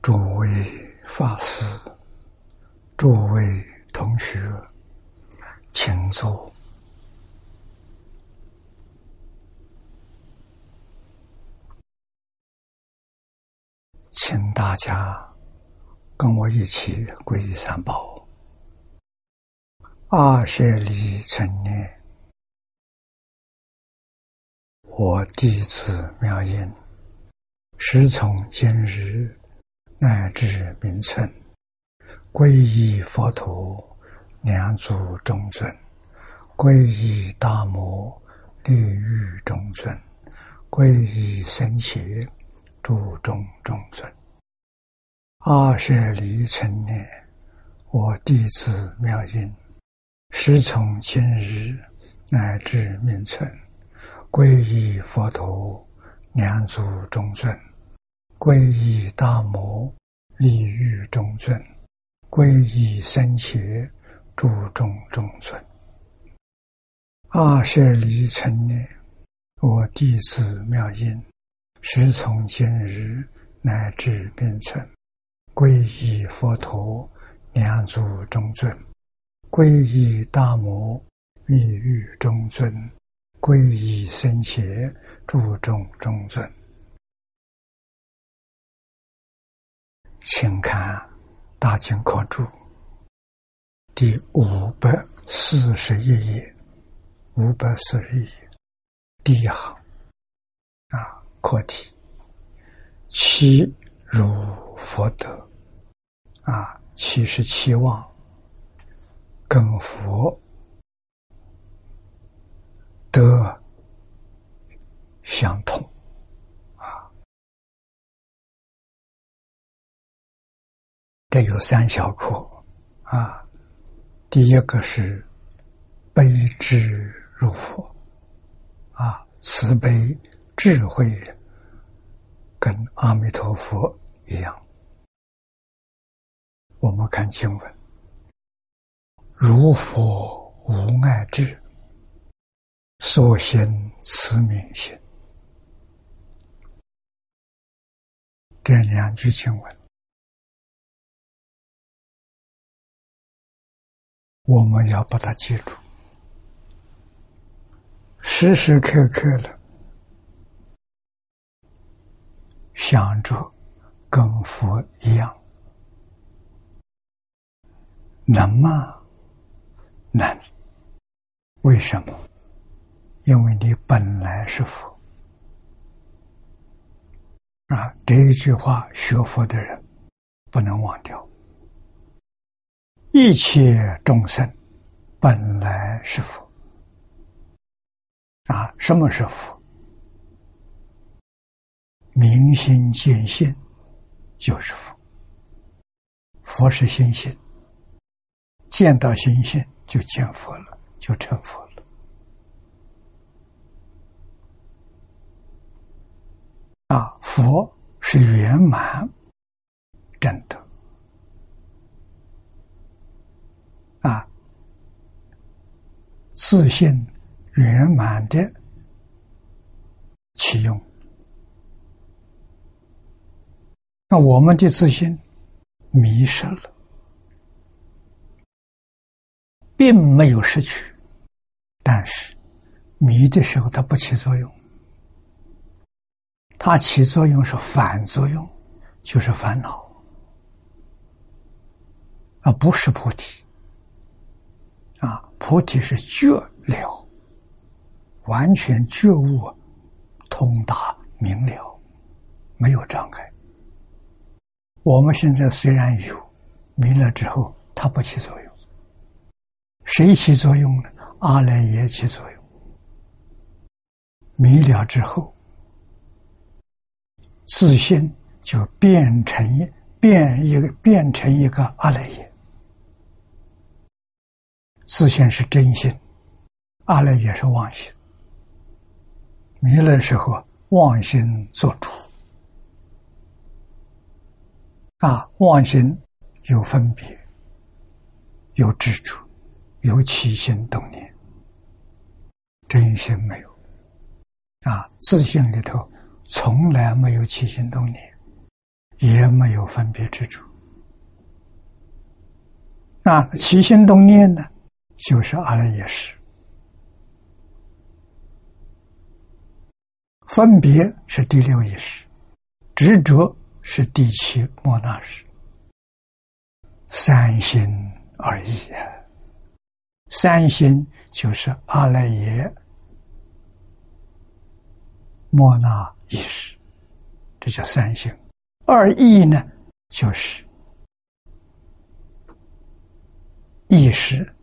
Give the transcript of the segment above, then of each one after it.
诸位法师、诸位同学，请坐，请大家跟我一起皈依三宝。二舍离成念，我弟子妙音，时从今日。乃至名存，皈依佛陀，两足中尊；皈依大摩，利欲中尊；皈依僧伽，诸中中尊。阿舍离成念，我弟子妙音，时从今日乃至名存，皈依佛陀，两足中尊。皈依大摩，利欲中尊；皈依僧伽，诸众中尊。二舍离成念，我弟子妙音，时从今日乃至变存，皈依佛陀，两足中尊；皈依大摩，利欲中尊；皈依僧伽，诸众中尊。请看《大经课注》第五百四十一页，五百四十一页第一行啊，课题：期如佛德啊，期是期望跟佛德相同。这有三小课啊，第一个是悲智入佛啊，慈悲智慧跟阿弥陀佛一样。我们看经文：如佛无爱智，所现慈悯心。这两句经文。我们要把它记住，时时刻刻的想着跟佛一样，能吗？能。为什么？因为你本来是佛啊！这一句话，学佛的人不能忘掉。一切众生本来是佛啊！什么是佛？明心见性就是佛。佛是心性，见到心性就见佛了，就成佛了。啊，佛是圆满真的。啊，自信圆满的启用。那我们的自信迷失了，并没有失去，但是迷的时候它不起作用，它起作用是反作用，就是烦恼，而不是菩提。菩提是觉了，完全觉悟，通达明了，没有障碍。我们现在虽然有明了之后，它不起作用。谁起作用呢？阿赖耶起作用。明了之后，自信就变成变一个变成一个阿赖耶。自信是真心，阿赖也是妄心。迷了时候，妄心做主。啊，妄心有分别，有执着，有起心动念，真心没有。啊，自信里头从来没有起心动念，也没有分别之处。那起心动念呢，就是阿赖耶识；分别是第六意识，执着是第七莫那识。三心二意！三心就是阿赖耶、莫那意识，这叫三心。二意呢，就是意识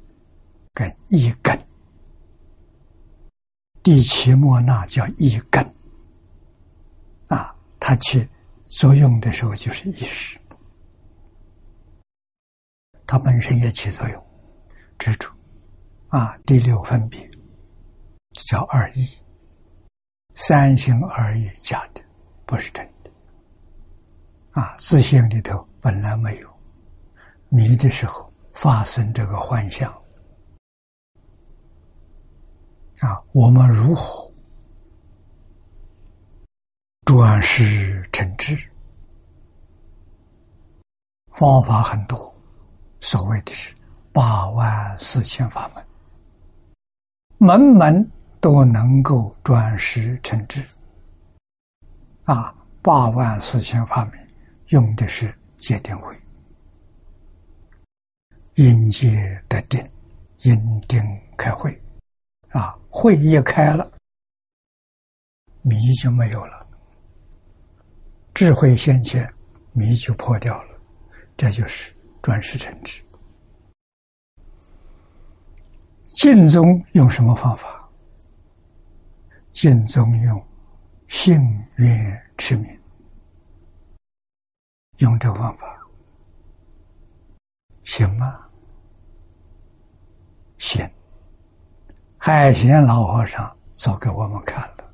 跟一根。第七莫那叫一根啊，它起作用的时候就是意识。它本身也起作用，支柱，啊，第六分别，叫二意，三心二意假的，不是真的，啊，自性里头本来没有，迷的时候发生这个幻象，啊，我们如何转识成智？方法很多。所谓的是八万四千法门，门门都能够转识成智。啊，八万四千法门用的是戒定慧，因戒得定，因定开慧。啊，慧一开了，迷就没有了，智慧现前，迷就破掉了，这就是。转世成智，净宗用什么方法？净宗用信愿持名，用这个方法行吗？行。海贤老和尚做给我们看了，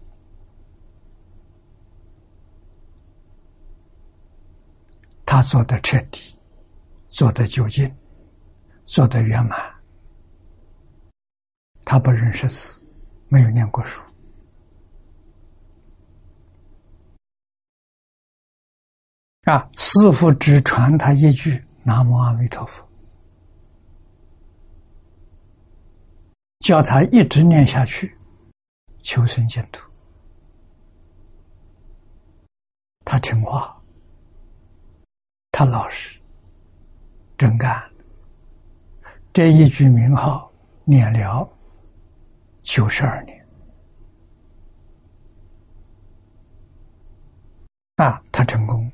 他做的彻底。做得究竟，做得圆满。他不认识字，没有念过书。啊，师傅只传他一句“南无阿弥陀佛”，叫他一直念下去，求生净土。他听话，他老实。真干，这一句名号念了九十二年啊，他成功。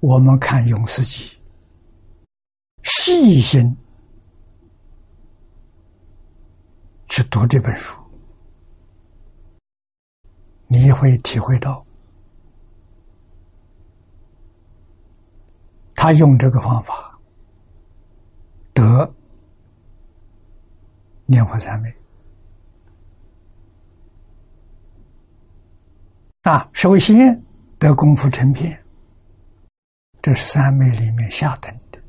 我们看永思集，细心去读这本书，你会体会到。他用这个方法得念佛三昧啊，首先得功夫成片，这是三昧里面下等的，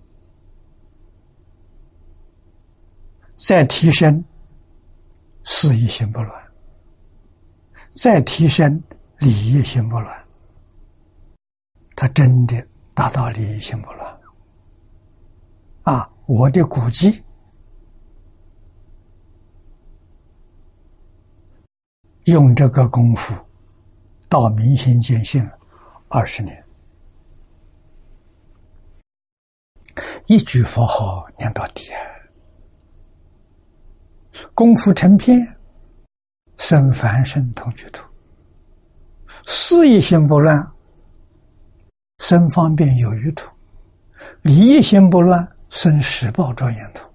再提升事业心不乱，再提升理业心不乱，他真的。大道理心不乱啊！我的估计，用这个功夫到明心见性二十年，一句佛号念到底啊！功夫成片，生凡圣同居土，事业心不乱。生方便有余土，理业心不乱，生十报庄严土。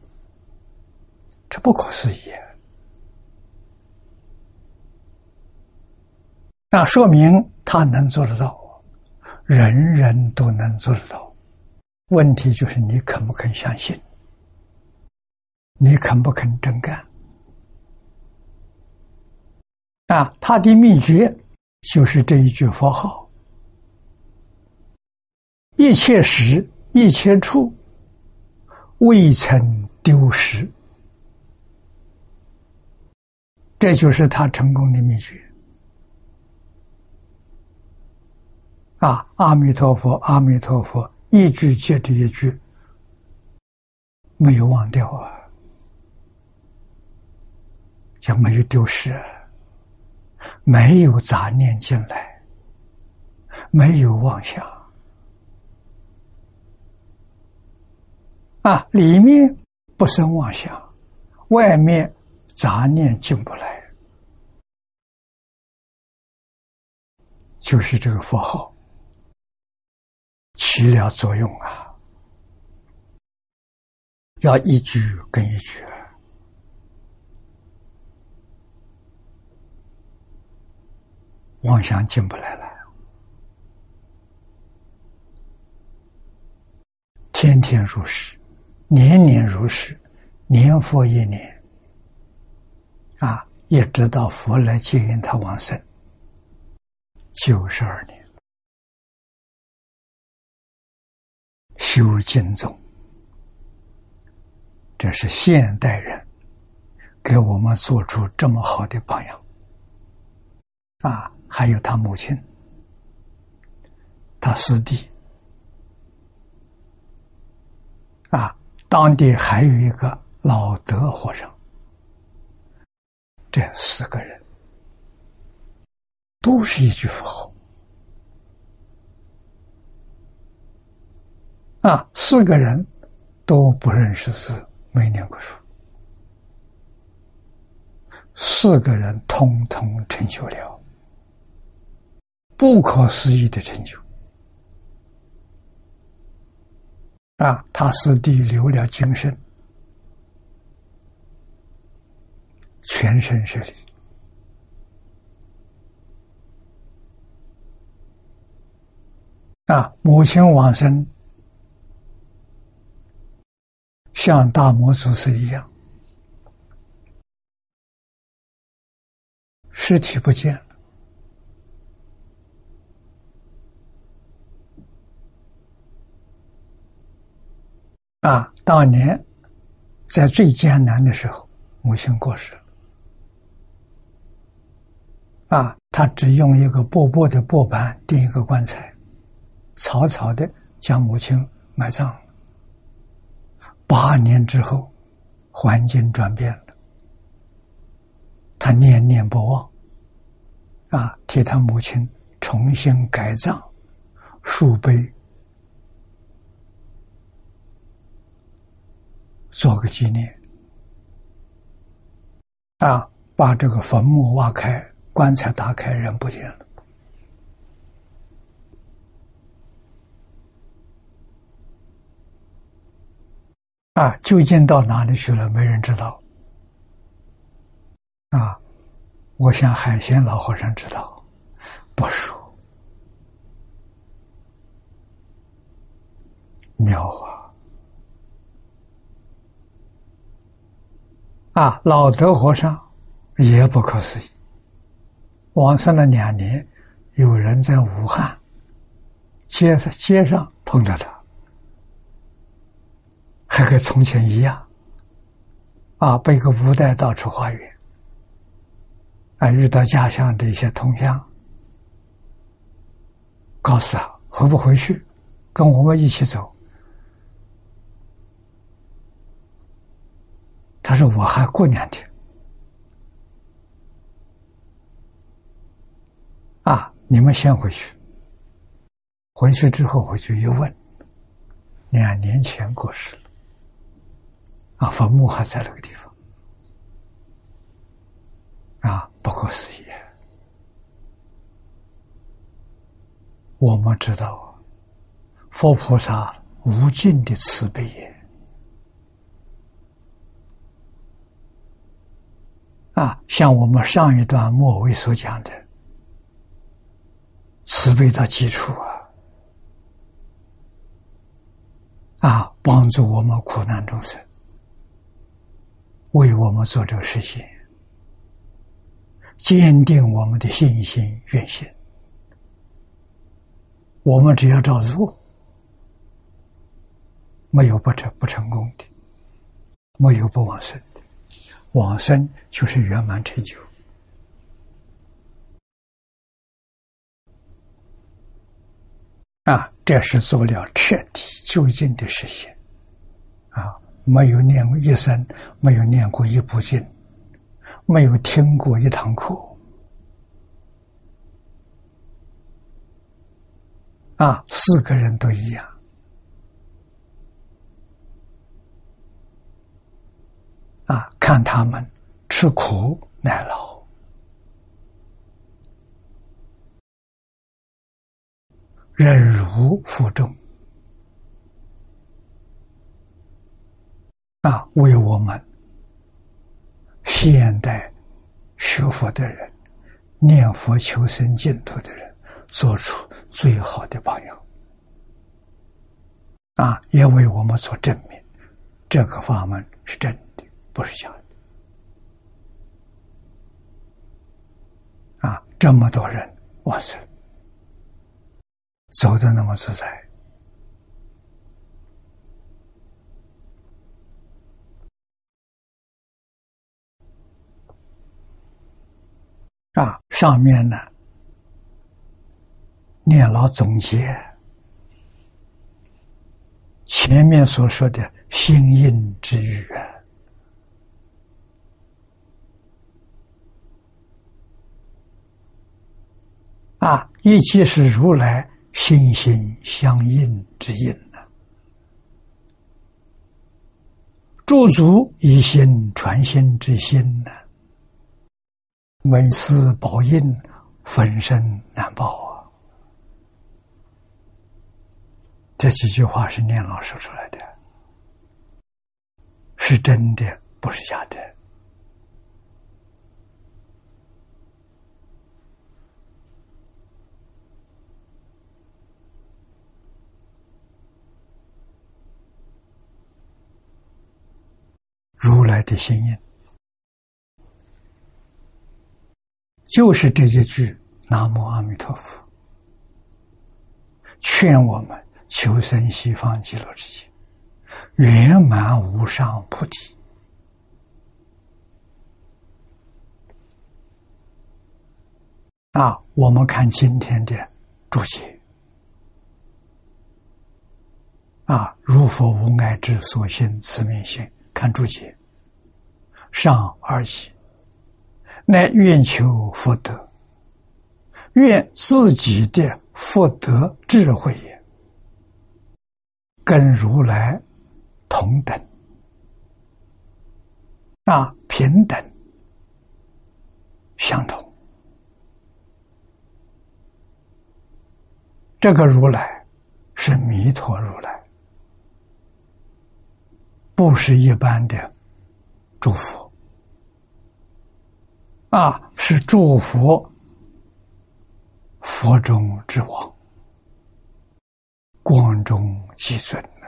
这不可思议啊！那说明他能做得到，人人都能做得到。问题就是你肯不肯相信，你肯不肯真干？啊，他的秘诀就是这一句佛号。一切时，一切处，未曾丢失。这就是他成功的秘诀。啊，阿弥陀佛，阿弥陀佛，一句接着一句，没有忘掉啊，就没有丢失啊，没有杂念进来，没有妄想啊，里面不生妄想，外面杂念进不来，就是这个佛号。起了作用啊！要一句跟一句，妄想进不来了。天天如是，年年如是，年复一年，啊，一直到佛来接引他往生，九十二年。修经宗，这是现代人给我们做出这么好的榜样啊！还有他母亲，他师弟。啊，当地还有一个老德和尚，这四个人都是一句佛号。啊，四个人都不认识字，没念过书，四个人通通成就了，不可思议的成就。啊，他师弟留了精神，全身是力。啊，母亲往生。像大魔祖师一样，尸体不见了。啊，当年在最艰难的时候，母亲过世了。啊，他只用一个薄薄的薄板钉一个棺材，草草的将母亲埋葬。八年之后，环境转变了，他念念不忘，啊，替他母亲重新改葬，树碑，做个纪念，啊，把这个坟墓挖开，棺材打开，人不见了。啊，究竟到哪里去了？没人知道。啊，我想海鲜老和尚知道，不说。妙啊！啊，老德和尚也不可思议。往生了两年，有人在武汉街上街上碰到他。还跟从前一样，啊，背个布袋到处化缘，啊，遇到家乡的一些同乡，告诉他回不回去，跟我们一起走。他说我还过两天，啊，你们先回去。回去之后回去一问，两年前过世了。啊，坟墓还在那个地方，啊，不可思议！我们知道，佛菩萨无尽的慈悲也。啊，像我们上一段末尾所讲的，慈悲的基础啊，啊，帮助我们苦难众生。为我们做这个事情，坚定我们的信心愿心。我们只要照做，没有不成不成功的，没有不往生，往生就是圆满成就。啊。这是做了彻底究竟的实现，啊，没有念过一生，没有念过一部经，没有听过一堂课，啊，四个人都一样，啊，看他们吃苦耐劳。忍辱负重。啊，为我们现代学佛的人、念佛求生净土的人做出最好的榜样。啊，也为我们做证明，这个法门是真的，不是假的啊！这么多人，哇塞！走的那么自在啊！上面呢，念老总结前面所说的心印之语啊，啊一切是如来。心心相印之印呢？驻足以心传心之心呢？闻思报应，分身难报啊！这几句话是念老说出来的，是真的，不是假的。如来的心印，就是这一句“南无阿弥陀佛”，劝我们求生西方极乐世界，圆满无上菩提。啊，我们看今天的注解，啊，如佛无爱之所现慈明心。看注解，上二喜，乃愿求福德，愿自己的福德智慧也，跟如来同等，那平等相同。这个如来是弥陀如来。不是一般的祝福啊，是祝福佛中之王，光中极尊呐！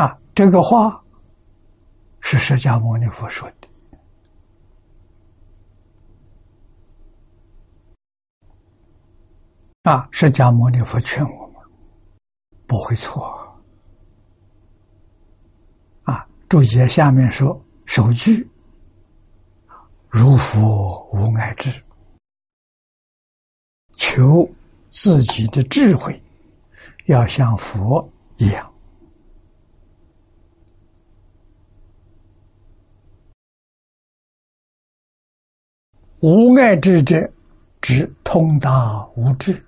啊，这个话是释迦牟尼佛说的。啊！释迦牟尼佛劝我们不会错。啊，注解下面说：首句如佛无爱智，求自己的智慧要像佛一样。无爱智者，指通达无智。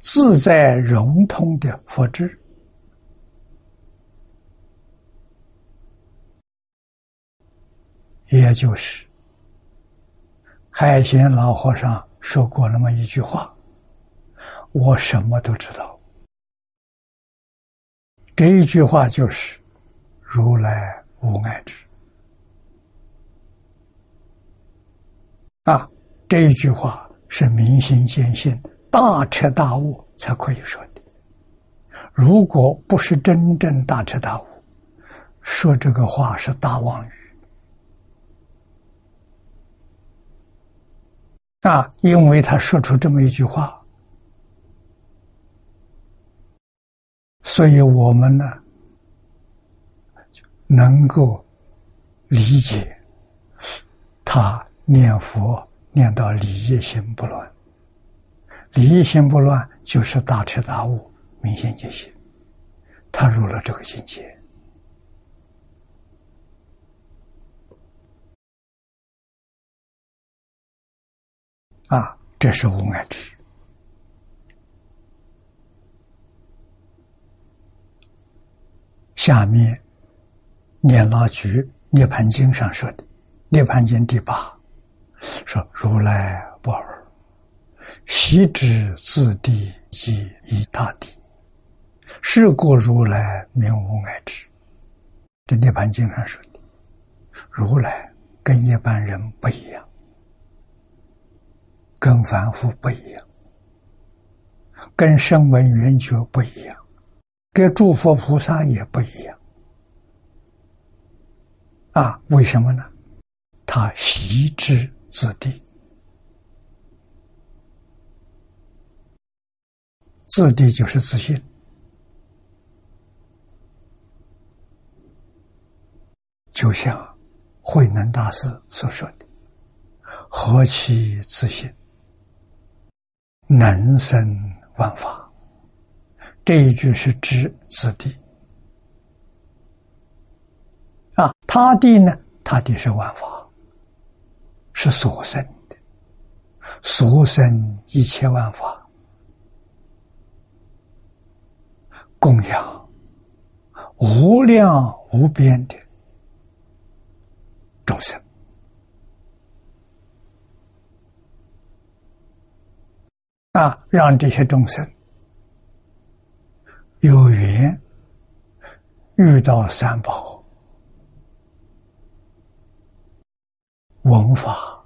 自在融通的佛智，也就是海贤老和尚说过那么一句话：“我什么都知道。”这一句话就是如来无碍智啊！这一句话是明心见性的。大彻大悟才可以说的。如果不是真正大彻大悟，说这个话是大妄语啊！因为他说出这么一句话，所以我们呢能够理解他念佛念到理业心不乱，理业心不乱就是大彻大悟、明心见性，他入了这个境界。啊，这是无碍智。下面，念老居涅盘经上说的，涅盘经第八说：“如来不尔，习之自地即一大地，是故如来名无碍智。”这涅盘经上说的，如来跟一般人不一样。跟凡夫不一样，跟声闻缘觉不一样，跟诸佛菩萨也不一样。啊，为什么呢？他习之自地，自地就是自信，就像慧能大师所说的：“何其自信！”能生万法，这一句是指自地啊。他地呢？他地是万法，是所生的，所生一切万法，供养无量无边的众生。啊，让这些众生有缘遇到三宝、文法、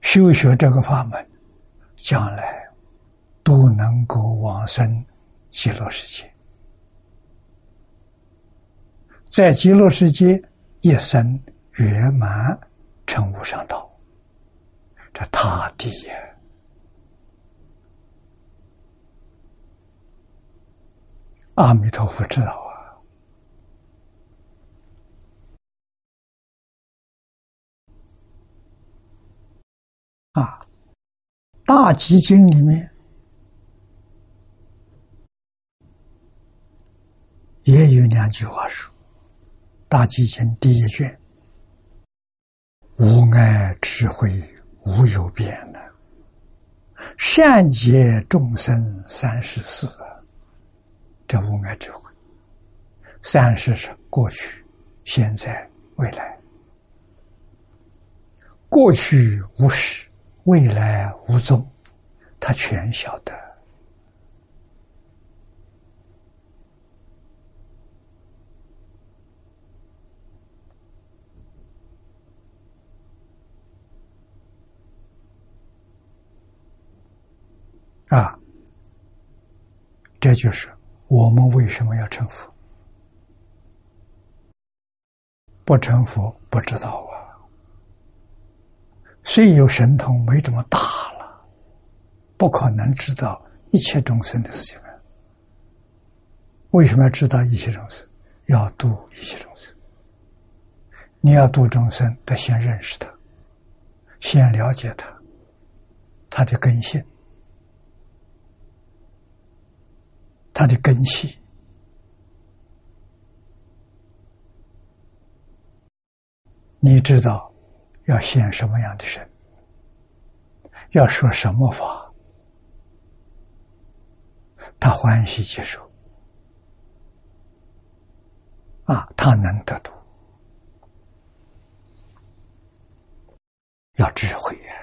修学这个法门，将来都能够往生极乐世界，在极乐世界一生圆满成无上道，这他地呀。阿弥陀佛知道啊！啊，《大集经》里面也有两句话说：“大集经》第一卷，无碍智慧无有边的，善解众生三十四。”这无碍智慧，三十是过去、现在、未来。过去无始，未来无终，他全晓得。啊，这就是。我们为什么要成佛？不成佛不知道啊。虽有神通，没这么大了，不可能知道一切众生的事情啊。为什么要知道一切众生？要度一切众生。你要度众生，得先认识他，先了解他，他的根性。他的根系，你知道要现什么样的身，要说什么法，他欢喜接受，啊，他能得度，要智慧呀。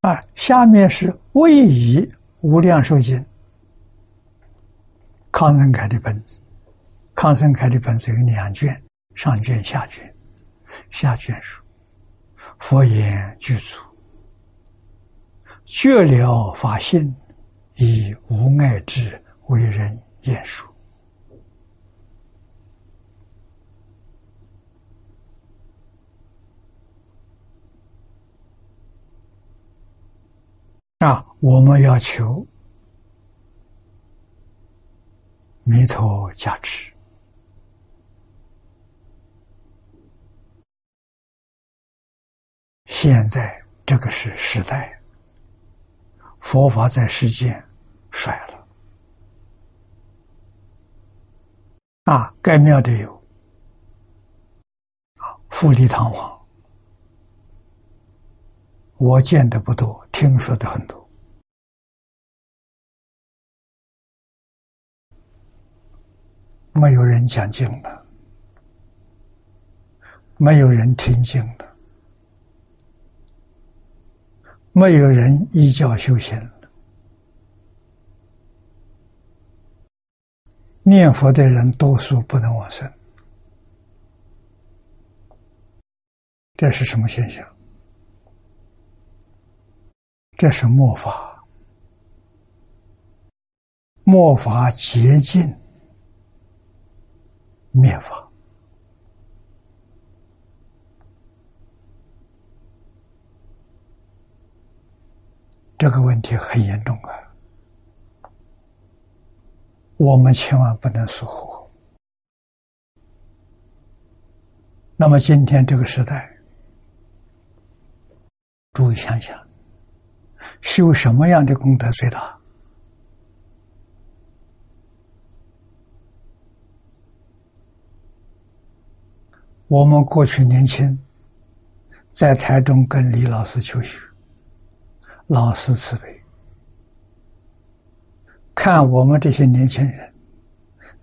啊，下面是《位移无量寿经》，康生凯的本子。康生凯的本子有两卷，上卷、下卷。下卷书：“佛言具足，觉了法性，以无碍智为人言说。”那，我们要求弥陀加持。现在这个是时代，佛法在世间衰了啊！盖庙的有啊，富丽堂皇，我见的不多，听说的很多，没有人讲经了，没有人听经了。没有人依教修行念佛的人多数不能往生，这是什么现象？这是末法，末法接近灭法。这个问题很严重啊！我们千万不能疏忽。那么今天这个时代，注意想想，修什么样的功德最大？我们过去年轻，在台中跟李老师求学。老师慈悲，看我们这些年轻人，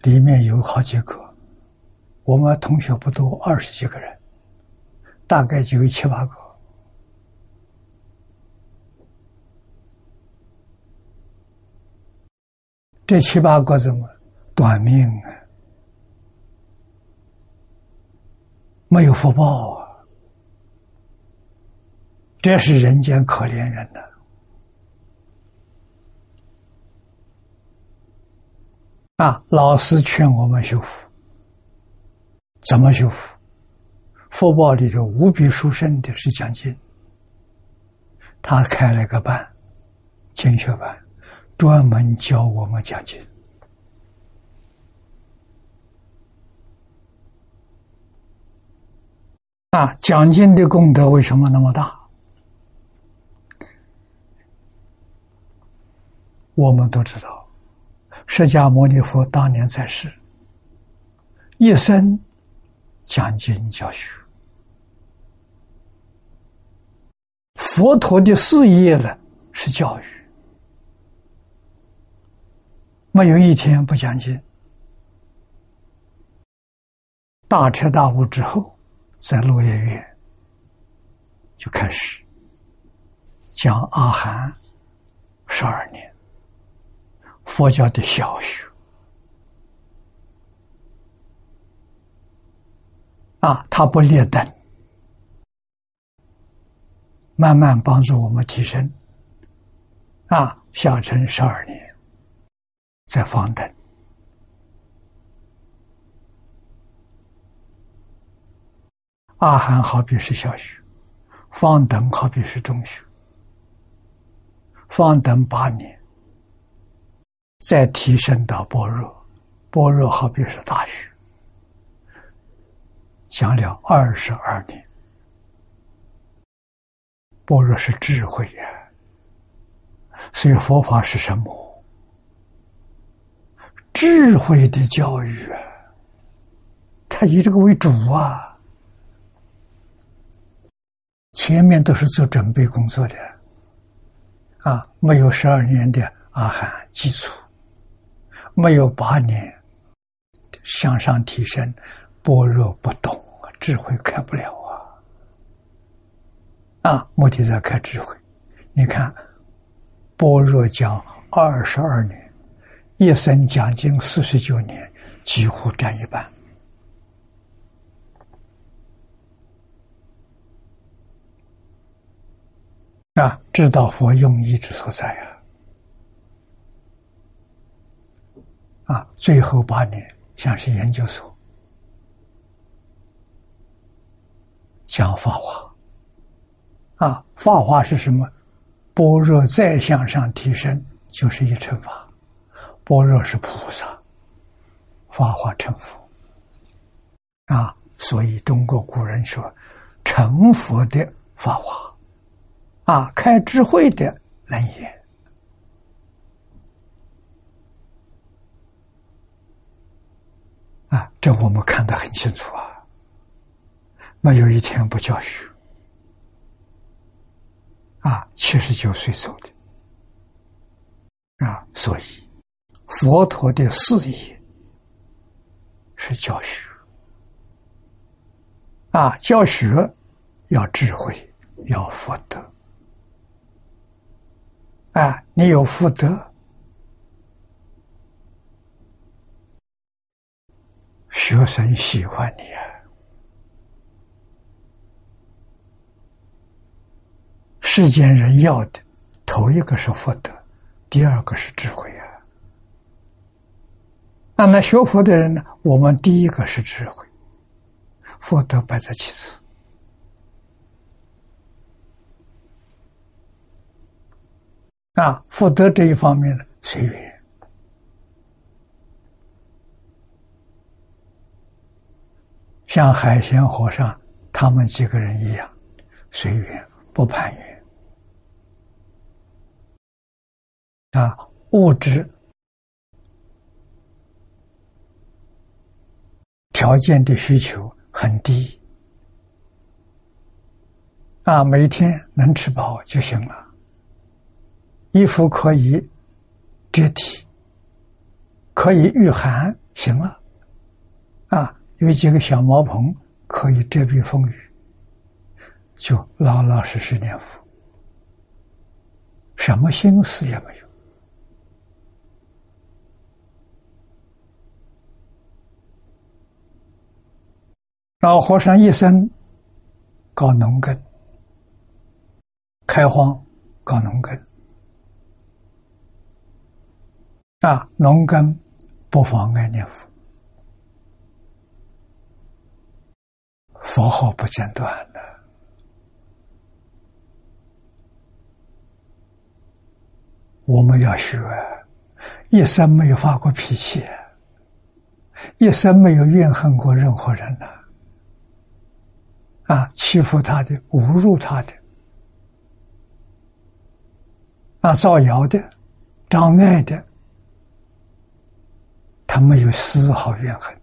里面有好几个，我们同学不多，二十几个人，大概就有七八个。这七八个怎么短命啊？没有福报啊！这是人间可怜人呐。啊！老师劝我们修福，怎么修福？福报里头无比殊胜的是讲经，他开了个班，经学班，专门教我们讲经。啊，讲经的功德为什么那么大？我们都知道。释迦牟尼佛当年在世，一生讲经教学。佛陀的事业呢是教育，没有一天不讲经。大彻大悟之后，在落叶院就开始讲阿含十二年。佛教的小学啊，他不列等，慢慢帮助我们提升啊。小乘十二年，在方等，阿含好比是小学，方等好比是中学，方等八年。再提升到般若，般若好比是大学，讲了二十二年。般若是智慧呀，所以佛法是什么？智慧的教育啊，他以这个为主啊，前面都是做准备工作的，啊，没有十二年的阿含基础。没有八年向上提升，般若不懂，智慧开不了啊！啊，目的在开智慧。你看，般若讲二十二年，一生讲经四十九年，几乎占一半。啊，知道佛用意之所在啊！啊，最后八年像是研究所讲法华，啊，法华是什么？般若再向上提升，就是一乘法。般若是菩萨，发化成佛。啊。所以中国古人说，成佛的法华啊，开智慧的能言啊，这我们看得很清楚啊，没有一天不教学。啊，七十九岁走的。啊，所以佛陀的事业是教学。啊，教学要智慧，要福德。啊，你有福德，学生喜欢你啊。世间人要的，头一个是福德，第二个是智慧啊。那那学佛的人呢？我们第一个是智慧。福德摆在其次，啊，福德这一方面呢，随缘，像海鲜和尚他们几个人一样，随缘不攀缘，啊，物质条件的需求。很低啊，每天能吃饱就行了。衣服可以遮体，可以御寒，行了。啊，有几个小茅棚可以遮避风雨，就老老实实念佛，什么心思也没有。老和尚一生搞农耕，开荒搞农耕，啊，农耕不妨碍念佛，佛号不间断的。我们要学，一生没有发过脾气，一生没有怨恨过任何人呢。啊，啊欺负他的，侮辱他的，啊，造谣的，障碍的，他没有丝毫怨恨，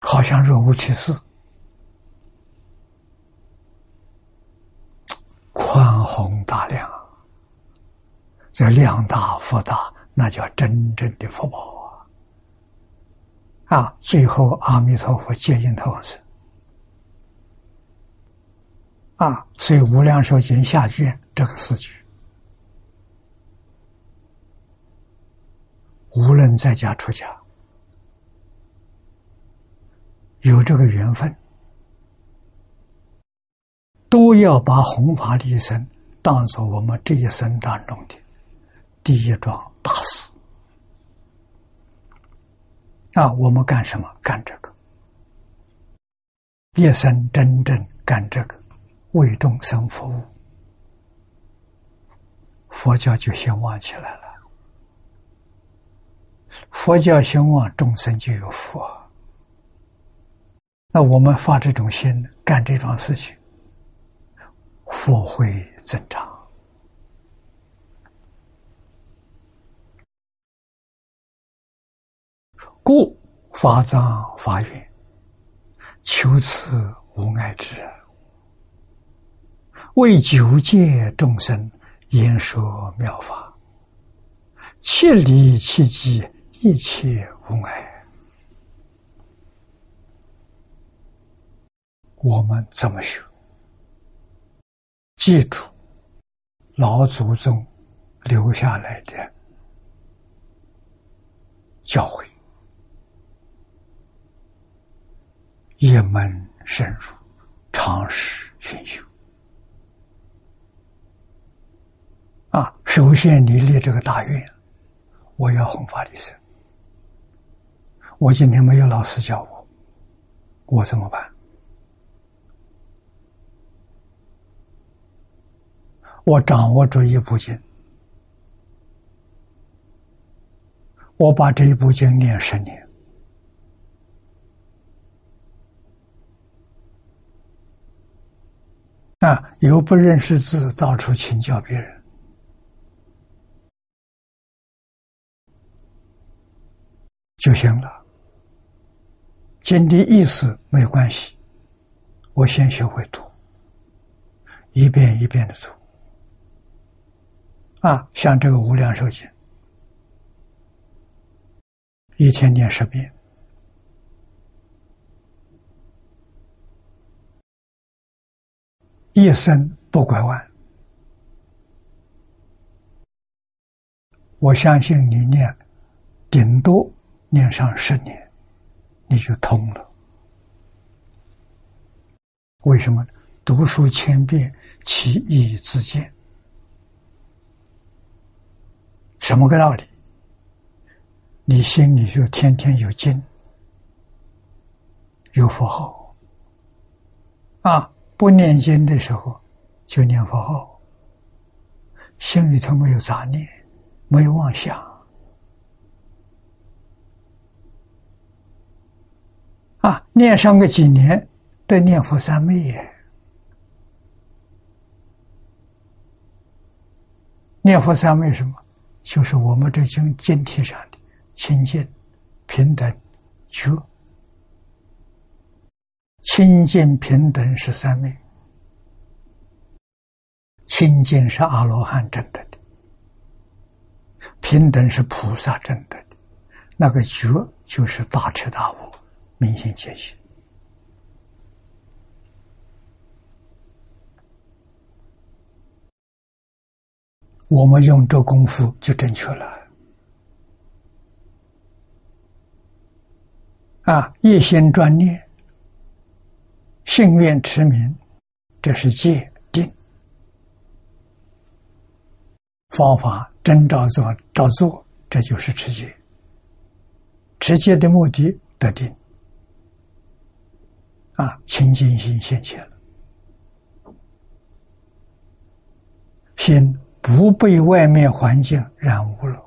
好像若无其事，宽宏大量，这量大福大，那叫真正的福报啊！啊，最后阿弥陀佛接引他往生。啊，所以《无量寿经》下卷这个四句，无论在家出家，有这个缘分，都要把弘法利生当做我们这一生当中的第一桩大事。啊，我们干什么？干这个，一生真正干这个。为众生服务，佛教就兴旺起来了。佛教兴旺，众生就有福。那我们发这种心，干这桩事情，福会增长。故法藏法愿，求此无碍之。为九界众生演说妙法，切离切机，一切无碍。我们怎么学？记住老祖宗留下来的教诲，一门深入，长时熏修。啊，首先你立这个大愿，我要弘法利生。我今天没有老师教我，我怎么办？我掌握着一部经，我把这一部经念十年，啊，由不认识字，到处请教别人，就行了。经的意思没有关系，我先学会读，一遍一遍的读。啊，像这个《无量寿经》，一天念十遍，一生不拐弯。我相信你念，顶多念上十年，你就通了。为什么？读书千遍，其义自见。什么个道理？你心里就天天有经，有佛号啊！不念经的时候就念佛号，心里头没有杂念，没有妄想啊！念上个几年，得念佛三昧耶！念佛三昧什么？就是我们这经经体上的清净、平等、觉。清净平等是三昧，清净是阿罗汉证得的，平等是菩萨证得的，那个觉就是大彻大悟、明心见性。我们用这功夫就正确了。啊，一心专念，信愿持名，这是戒定方法，真照做照做，这就是持戒。持戒的目的得定，啊，清净心现前了，心。不被外面环境染污了，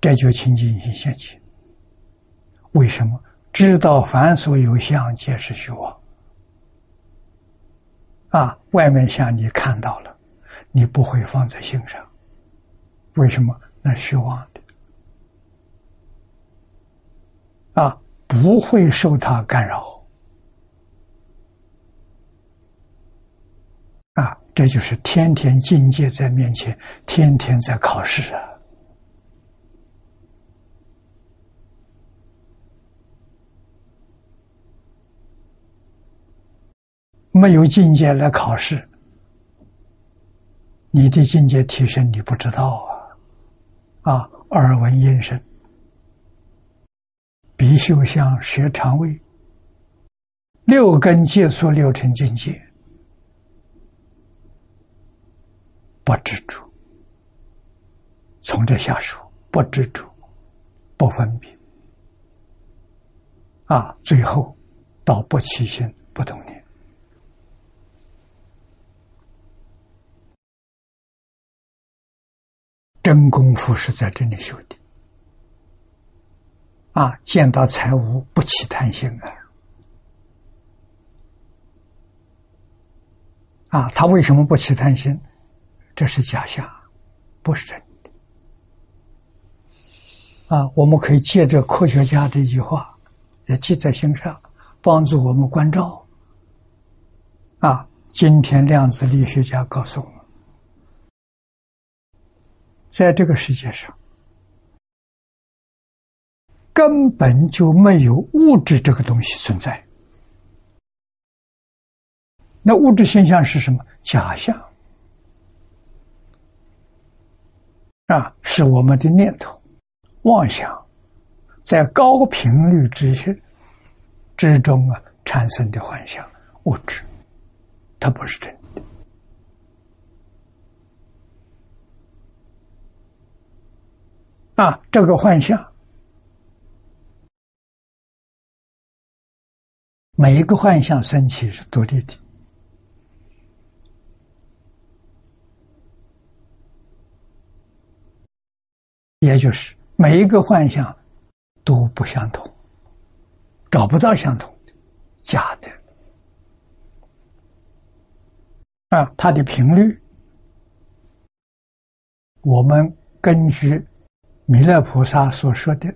这就清净心现前。为什么？知道凡所有相，皆是虚妄。啊，外面相你看到了，你不会放在心上。为什么？那虚妄的。啊，不会受他干扰啊。这就是天天境界在面前，天天在考试啊！没有境界来考试，你的境界提升你不知道啊！啊，耳闻音声，鼻嗅香，舌肠胃，六根接触六尘境界。不执着，从这下手，不执着，不分别，啊，最后到不起心，不动念，真功夫是在这里修的，啊，见到财物不起贪心啊，啊，他为什么不起贪心？这是假象，不是真的。啊，我们可以借着科学家这句话，也记在心上，帮助我们关照。啊，今天量子力学家告诉我们，在这个世界上，根本就没有物质这个东西存在。那物质现象是什么？假象。啊，是我们的念头、妄想，在高频率之之中啊产生的幻象物质，它不是真的。啊，这个幻象，每一个幻象升起是独立的。也就是每一个幻象都不相同，找不到相同的，假的啊，它的频率，我们根据弥勒菩萨所说的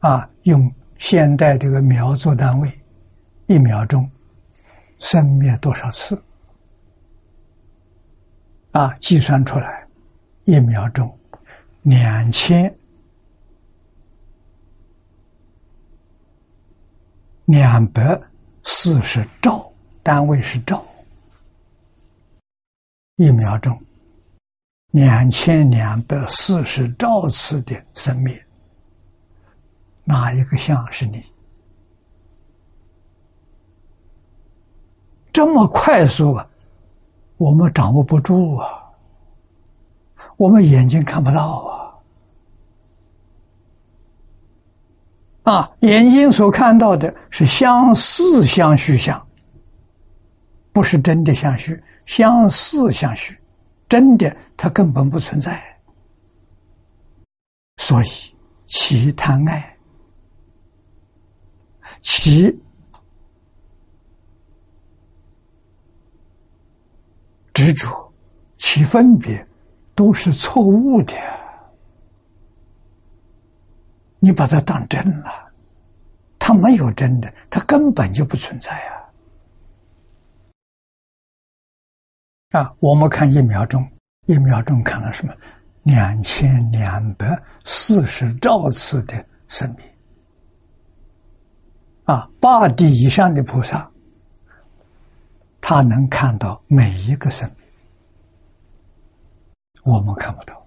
啊，用现代这个秒做单位，一秒钟生灭多少次啊，计算出来一秒钟。两千两百四十兆，单位是兆，一秒钟两千两百四十兆次的生命，哪一个像是你？这么快速啊，我们掌握不住啊，我们眼睛看不到啊。啊，眼睛所看到的是相似相虚相，不是真的相虚，相似相虚，真的它根本不存在。所以，其贪爱，其执着，其分别，都是错误的。你把它当真了，它没有真的，它根本就不存在啊！啊，我们看一秒钟，一秒钟看到什么？两千两百四十兆次的生命啊！八地以上的菩萨，他能看到每一个生命，我们看不到。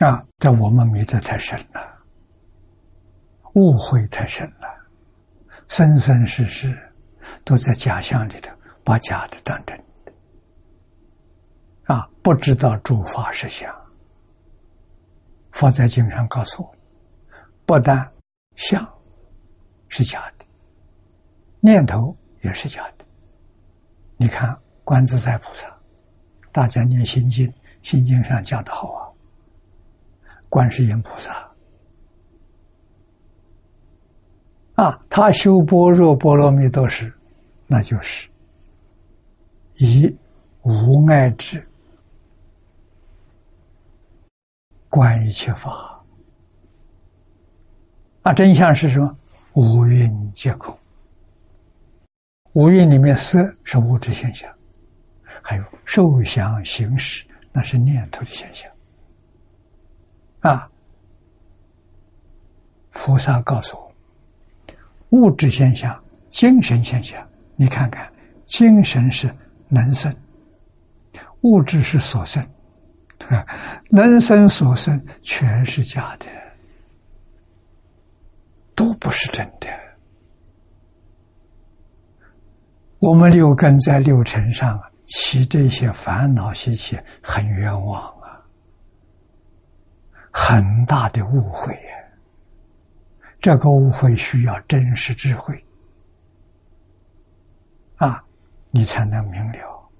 啊，在我们迷得太深了，误会太深了，生生世世都在假象里头，把假的当真的，啊，不知道诸法实相。佛在经上告诉我，不但相是假的，念头也是假的。你看观自在菩萨，大家念心经，心经上讲的好啊。观世音菩萨啊，他修般若波罗蜜多时，那就是以无碍智观一切法啊。真相是什么？五蕴皆空。五蕴里面色是物质现象，还有受想行识，那是念头的现象。啊！菩萨告诉我，物质现象、精神现象，你看看，精神是能生，物质是所生，能生所生全是假的，都不是真的。我们六根在六尘上起这些烦恼习气，很冤枉啊。很大的误会呀！这个误会需要真实智慧啊，你才能明了。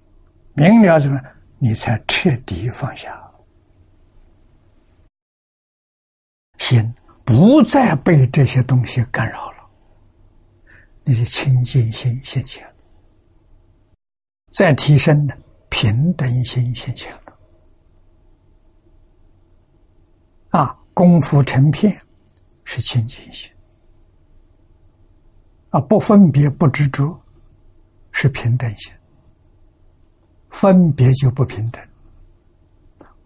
明了什么？你才彻底放下心，不再被这些东西干扰了。你的清净心现前了，再提升的平等心现前。啊，功夫成片是清净心；啊，不分别不执着是平等心。分别就不平等，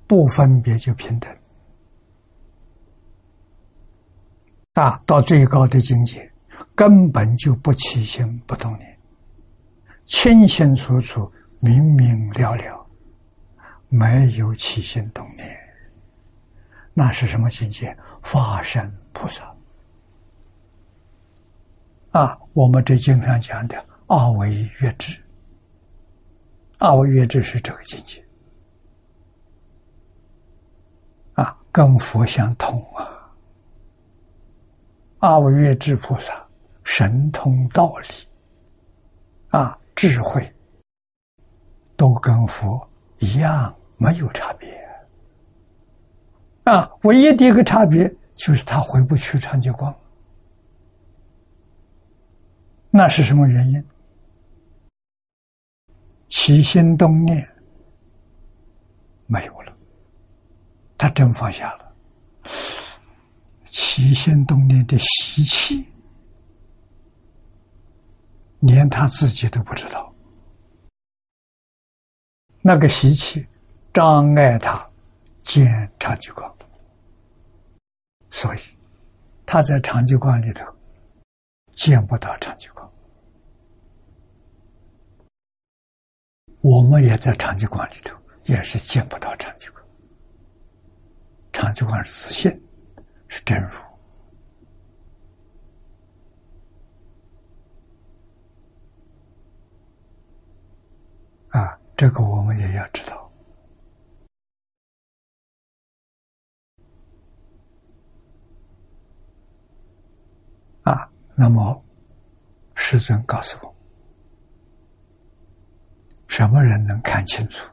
不分别就平等。啊，到最高的境界，根本就不起心不动念，清清楚楚、明明了了，没有起心动念。那是什么境界？法身菩萨啊！我们这经上讲的二维月智，阿维月智是这个境界啊，跟佛相通啊！阿维月智菩萨神通道理啊，智慧都跟佛一样，没有差别。啊，唯一的一个差别就是他回不去长吉光。那是什么原因？起心动念没有了，他真放下了。起心动念的习气，连他自己都不知道。那个习气障碍他见长久光，所以他在长久光里头见不到长吉光。我们也在长吉光里头，也是见不到长吉光。长吉光是自信，是真如。啊，这个我们也要知道。啊，那么师尊告诉我。什么人能看清楚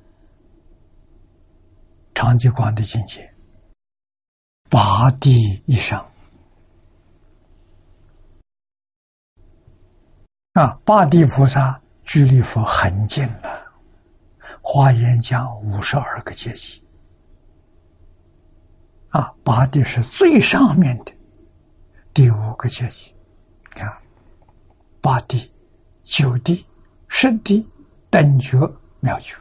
长吉光的境界？八地以上啊！八地菩萨距离佛很近了。华严讲五十二个阶级啊，八地是最上面的第五个阶级。看，八地、九地、十地。等觉妙觉，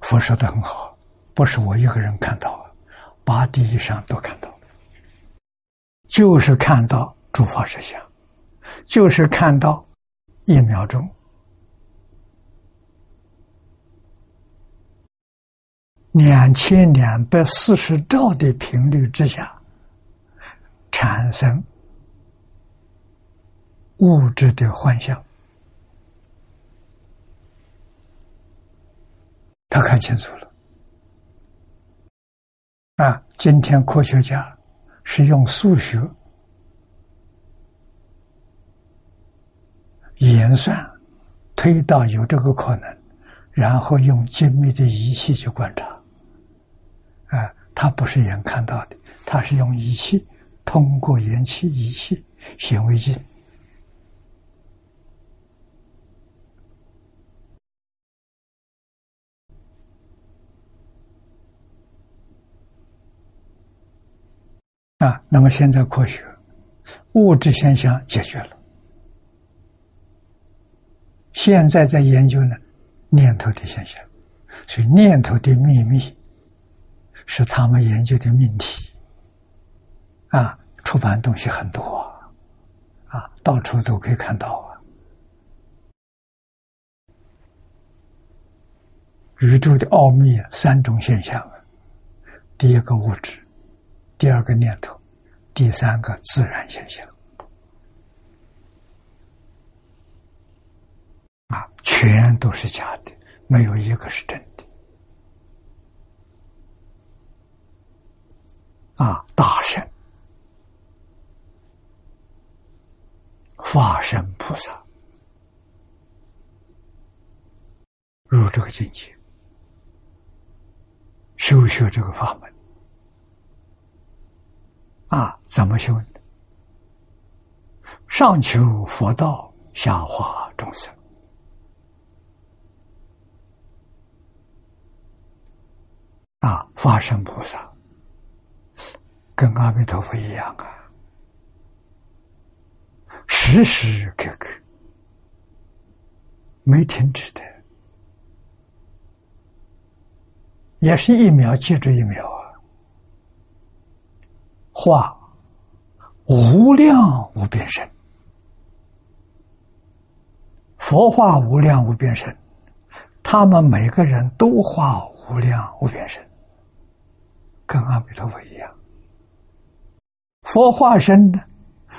佛说的很好，不是我一个人看到，八地以上都看到，就是看到诸法实相，就是看到一秒钟两千两百四十兆的频率之下产生。物质的幻象，他看清楚了。啊，今天科学家是用数学演算推导有这个可能，然后用精密的仪器去观察。啊，他不是眼看到的，他是用仪器，通过仪器仪器显微镜。啊，那么现在科学物质现象解决了，现在在研究呢念头的现象，所以念头的秘密是他们研究的命题。啊，出版东西很多啊，到处都可以看到啊。宇宙的奥秘三种现象，第一个物质。第二个念头，第三个自然现象，啊，全都是假的，没有一个是真的。啊，大圣、化身菩萨入这个境界，修学这个法门。啊，怎么修？上求佛道，下化众生。啊，法身菩萨跟阿弥陀佛一样啊，时时刻刻没停止的，也是一秒接着一秒啊。化无量无边身，佛化无量无边身，他们每个人都化无量无边身，跟阿弥陀佛一样。佛化身呢，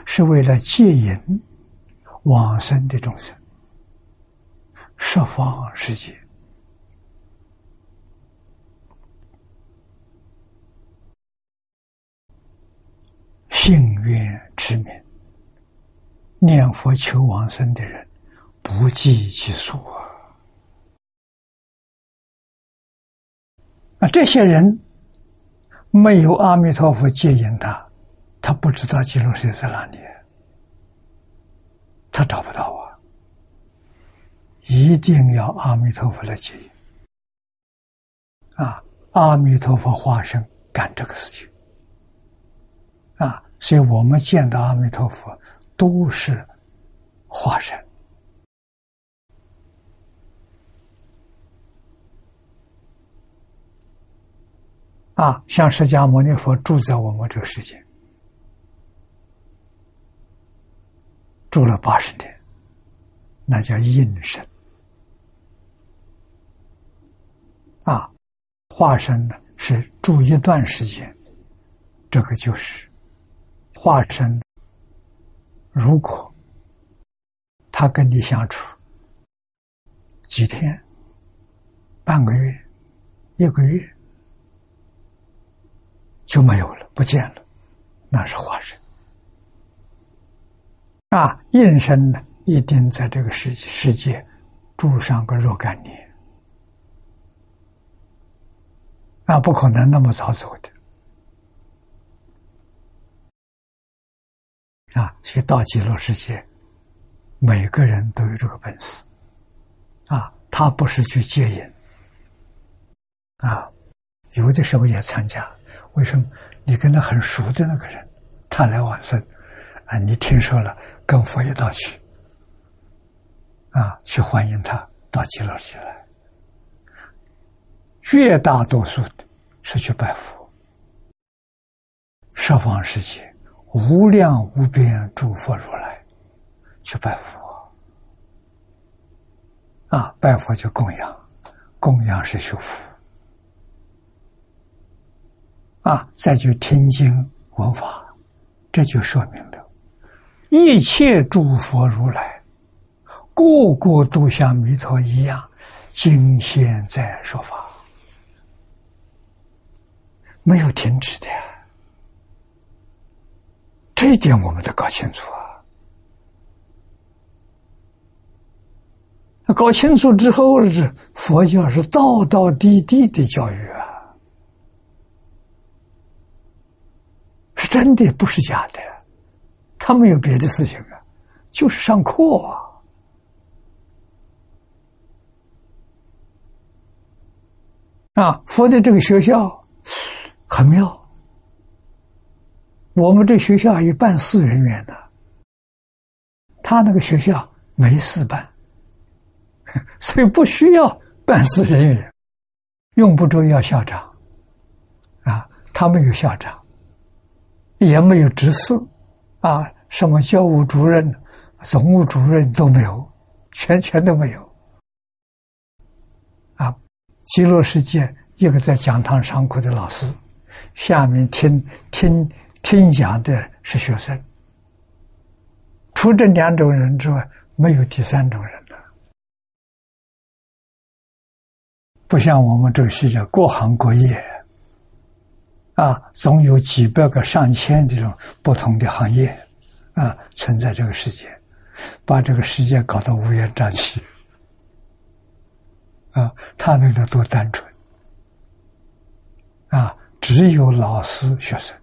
是为了接引往生的众生，十方世界。幸愿持名，念佛求往生的人不计其数啊！啊，这些人没有阿弥陀佛接引他，他不知道极乐世界在哪里，他找不到啊！一定要阿弥陀佛来接引啊！阿弥陀佛化身干这个事情啊！所以我们见到阿弥陀佛。都是化身啊，像释迦牟尼佛住在我们这个世界，住了八十年，那叫应身啊。化身呢是住一段时间，这个就是化身。如果他跟你相处几天、半个月、一个月就没有了，不见了，那是化身。那，应身呢，一定在这个世世界住上个若干年，那，不可能那么早走的。啊，去到极乐世界，每个人都有这个本事。啊，他不是去戒瘾，啊，有的时候也参加。为什么？你跟他很熟的那个人，他来往生，啊，你听说了，跟佛一道去，啊，去欢迎他到极乐世界来。绝大多数的是去拜佛，十方世界。无量无边诸佛如来，去拜佛啊！拜佛就供养，供养是修福啊！再就听经闻法，这就说明了，一切诸佛如来，个个都像弥陀一样，今现在说法，没有停止的呀。这一点我们得搞清楚啊！搞清楚之后是佛教是道道地地的教育啊，是真的，不是假的。他没有别的事情啊，就是上课啊！啊，佛的这个学校很妙。我们这学校有办事人员的，他那个学校没事办，所以不需要办事人员，用不着要校长，啊，他没有校长，也没有执事，啊，什么教务主任、总务主任都没有，全全都没有，啊，极乐世界一个在讲堂上课的老师，下面听听。听讲的是学生，除这两种人之外，没有第三种人了。不像我们这个世界各行各业，啊，总有几百个、上千这种不同的行业，啊，存在这个世界，把这个世界搞得乌烟瘴气。啊，他那个多单纯，啊，只有老师、学生。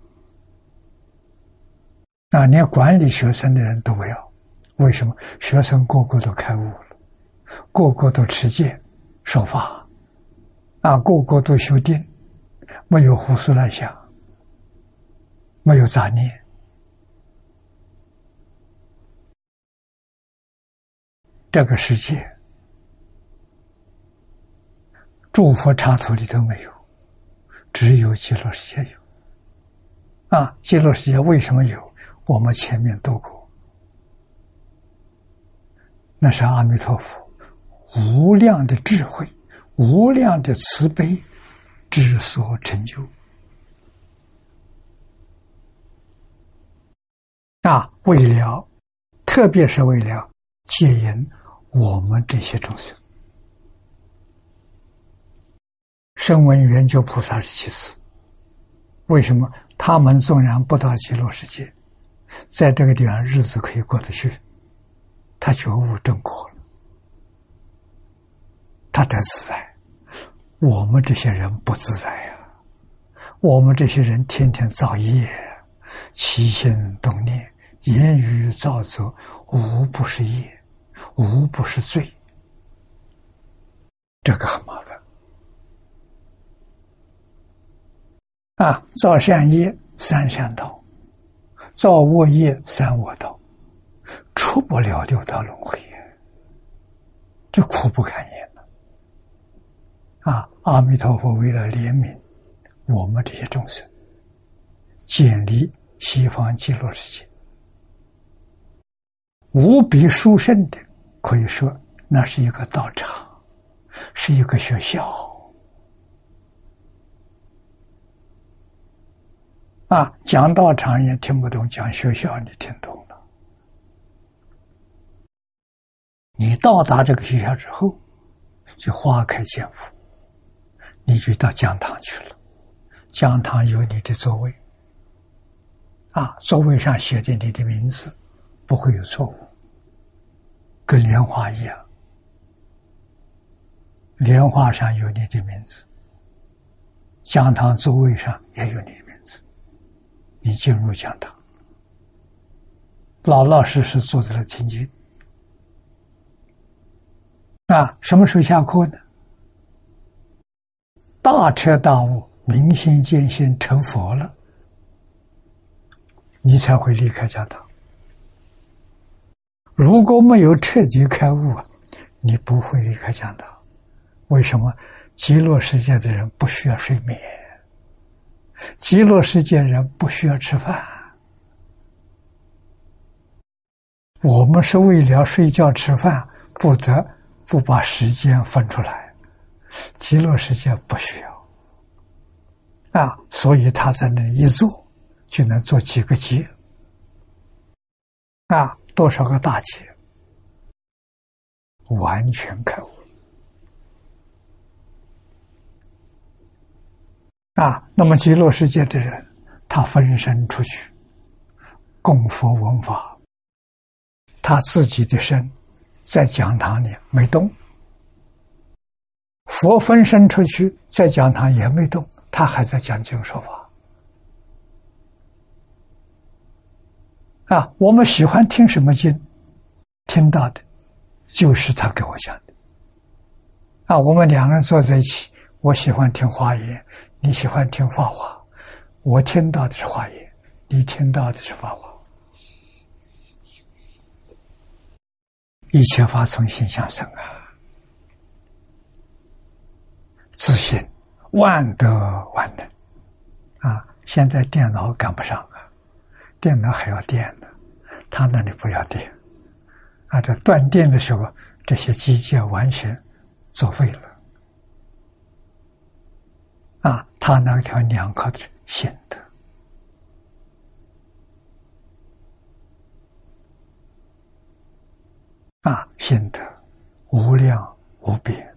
啊，连管理学生的人都不要，为什么？学生个个都开悟了，个个都持戒、守法，啊，个个都修定，没有胡思乱想，没有杂念，这个世界，诸佛刹土里都没有，只有极乐世界有。啊，极乐世界为什么有？我们前面读过，那是阿弥陀佛无量的智慧、无量的慈悲之所成就。啊，为了，特别是为了戒引我们这些众生，声闻缘觉菩萨是其次。为什么他们纵然不到极乐世界？在这个地方日子可以过得去，他觉悟正果了，他得自在。我们这些人不自在呀，我们这些人天天造业，起心动念、言语造作，无不是业，无不是罪，这个很麻烦。啊，造善业三善道，造恶业三恶道，出不了六道轮回，这苦不堪言了。啊，阿弥陀佛为了怜悯我们这些众生，建立西方极乐世界，无比殊胜的，可以说那是一个道场，是一个学校。啊，讲道场也听不懂，讲学校你听懂了。你到达这个学校之后，就花开见佛，你就到讲堂去了。讲堂有你的座位，啊，座位上写的你的名字，不会有错误，跟莲花一样，莲花上有你的名字，讲堂座位上也有你。你进入讲堂，老老实实坐在那听经。啊，什么时候下课呢？大彻大悟、明心见性、成佛了，你才会离开讲堂。如果没有彻底开悟啊，你不会离开讲堂。为什么？极乐世界的人不需要睡眠。极乐世界人不需要吃饭，我们是为了睡觉吃饭，不得不把时间分出来。极乐世界不需要啊，所以他在那里一坐，就能做几个劫啊，多少个大节，完全开悟。啊，那么极乐世界的人，他分身出去供佛闻法，他自己的身在讲堂里没动，佛分身出去在讲堂也没动，他还在讲经说法。啊，我们喜欢听什么经，听到的，就是他给我讲的。啊，我们两个人坐在一起，我喜欢听华严。你喜欢听法话，我听到的是华言，你听到的是法话。一切法从心相生啊，自信万德万能啊！现在电脑赶不上啊，电脑还要电呢，他那里不要电啊！这断电的时候，这些机械完全作废了。啊，他那条两颗的心德啊，心德无量无边，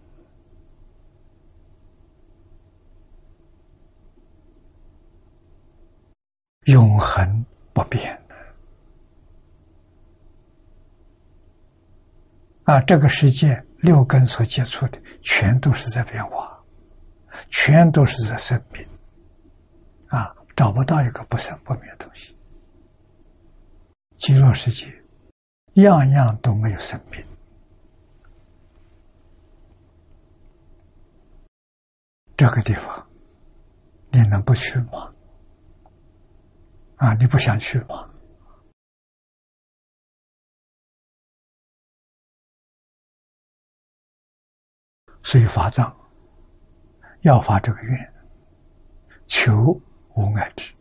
永恒不变啊！这个世界六根所接触的，全都是在变化。全都是在生命，啊，找不到一个不生不灭的东西。极乐世界，样样都没有生命。这个地方，你能不去吗？啊，你不想去吗？所以法藏。要发这个愿，求无碍智，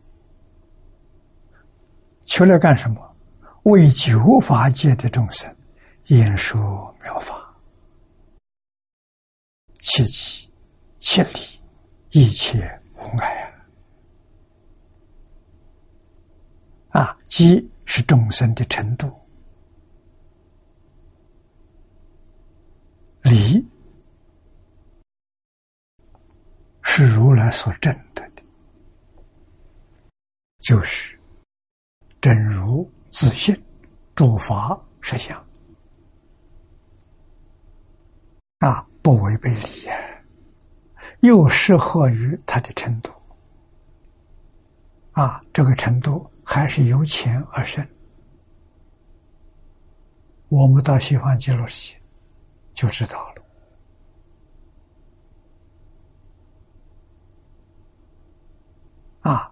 求来干什么？为九法界的众生演说妙法，切记切理，一切无碍啊！啊，机是众生的程度，理。是如来所证的，就是真如自信，诸法实相，啊，不违背理呀，又适合于他的程度，啊，这个程度还是由浅而深。我们到西方极乐世界就知道了。啊，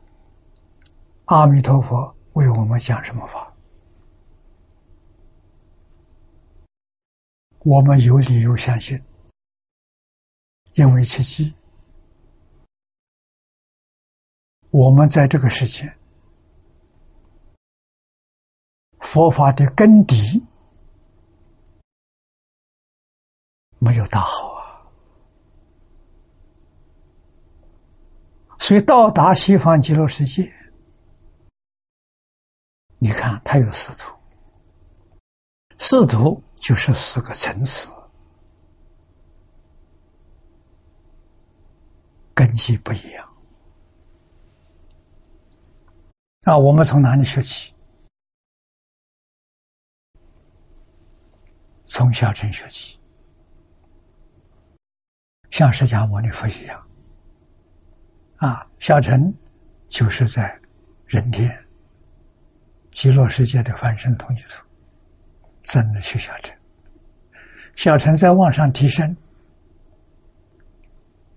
阿弥陀佛为我们讲什么法？我们有理由相信，因为契机，我们在这个世界，佛法的根底。没有大好啊！所以到达西方极乐世界，你看它有四图，四图就是四个层次，根基不一样。啊，我们从哪里学起？从小乘学起。像释迦牟尼佛一样，啊，小乘就是在人天极乐世界的凡圣同居土，真的是小城。小城再往上提升，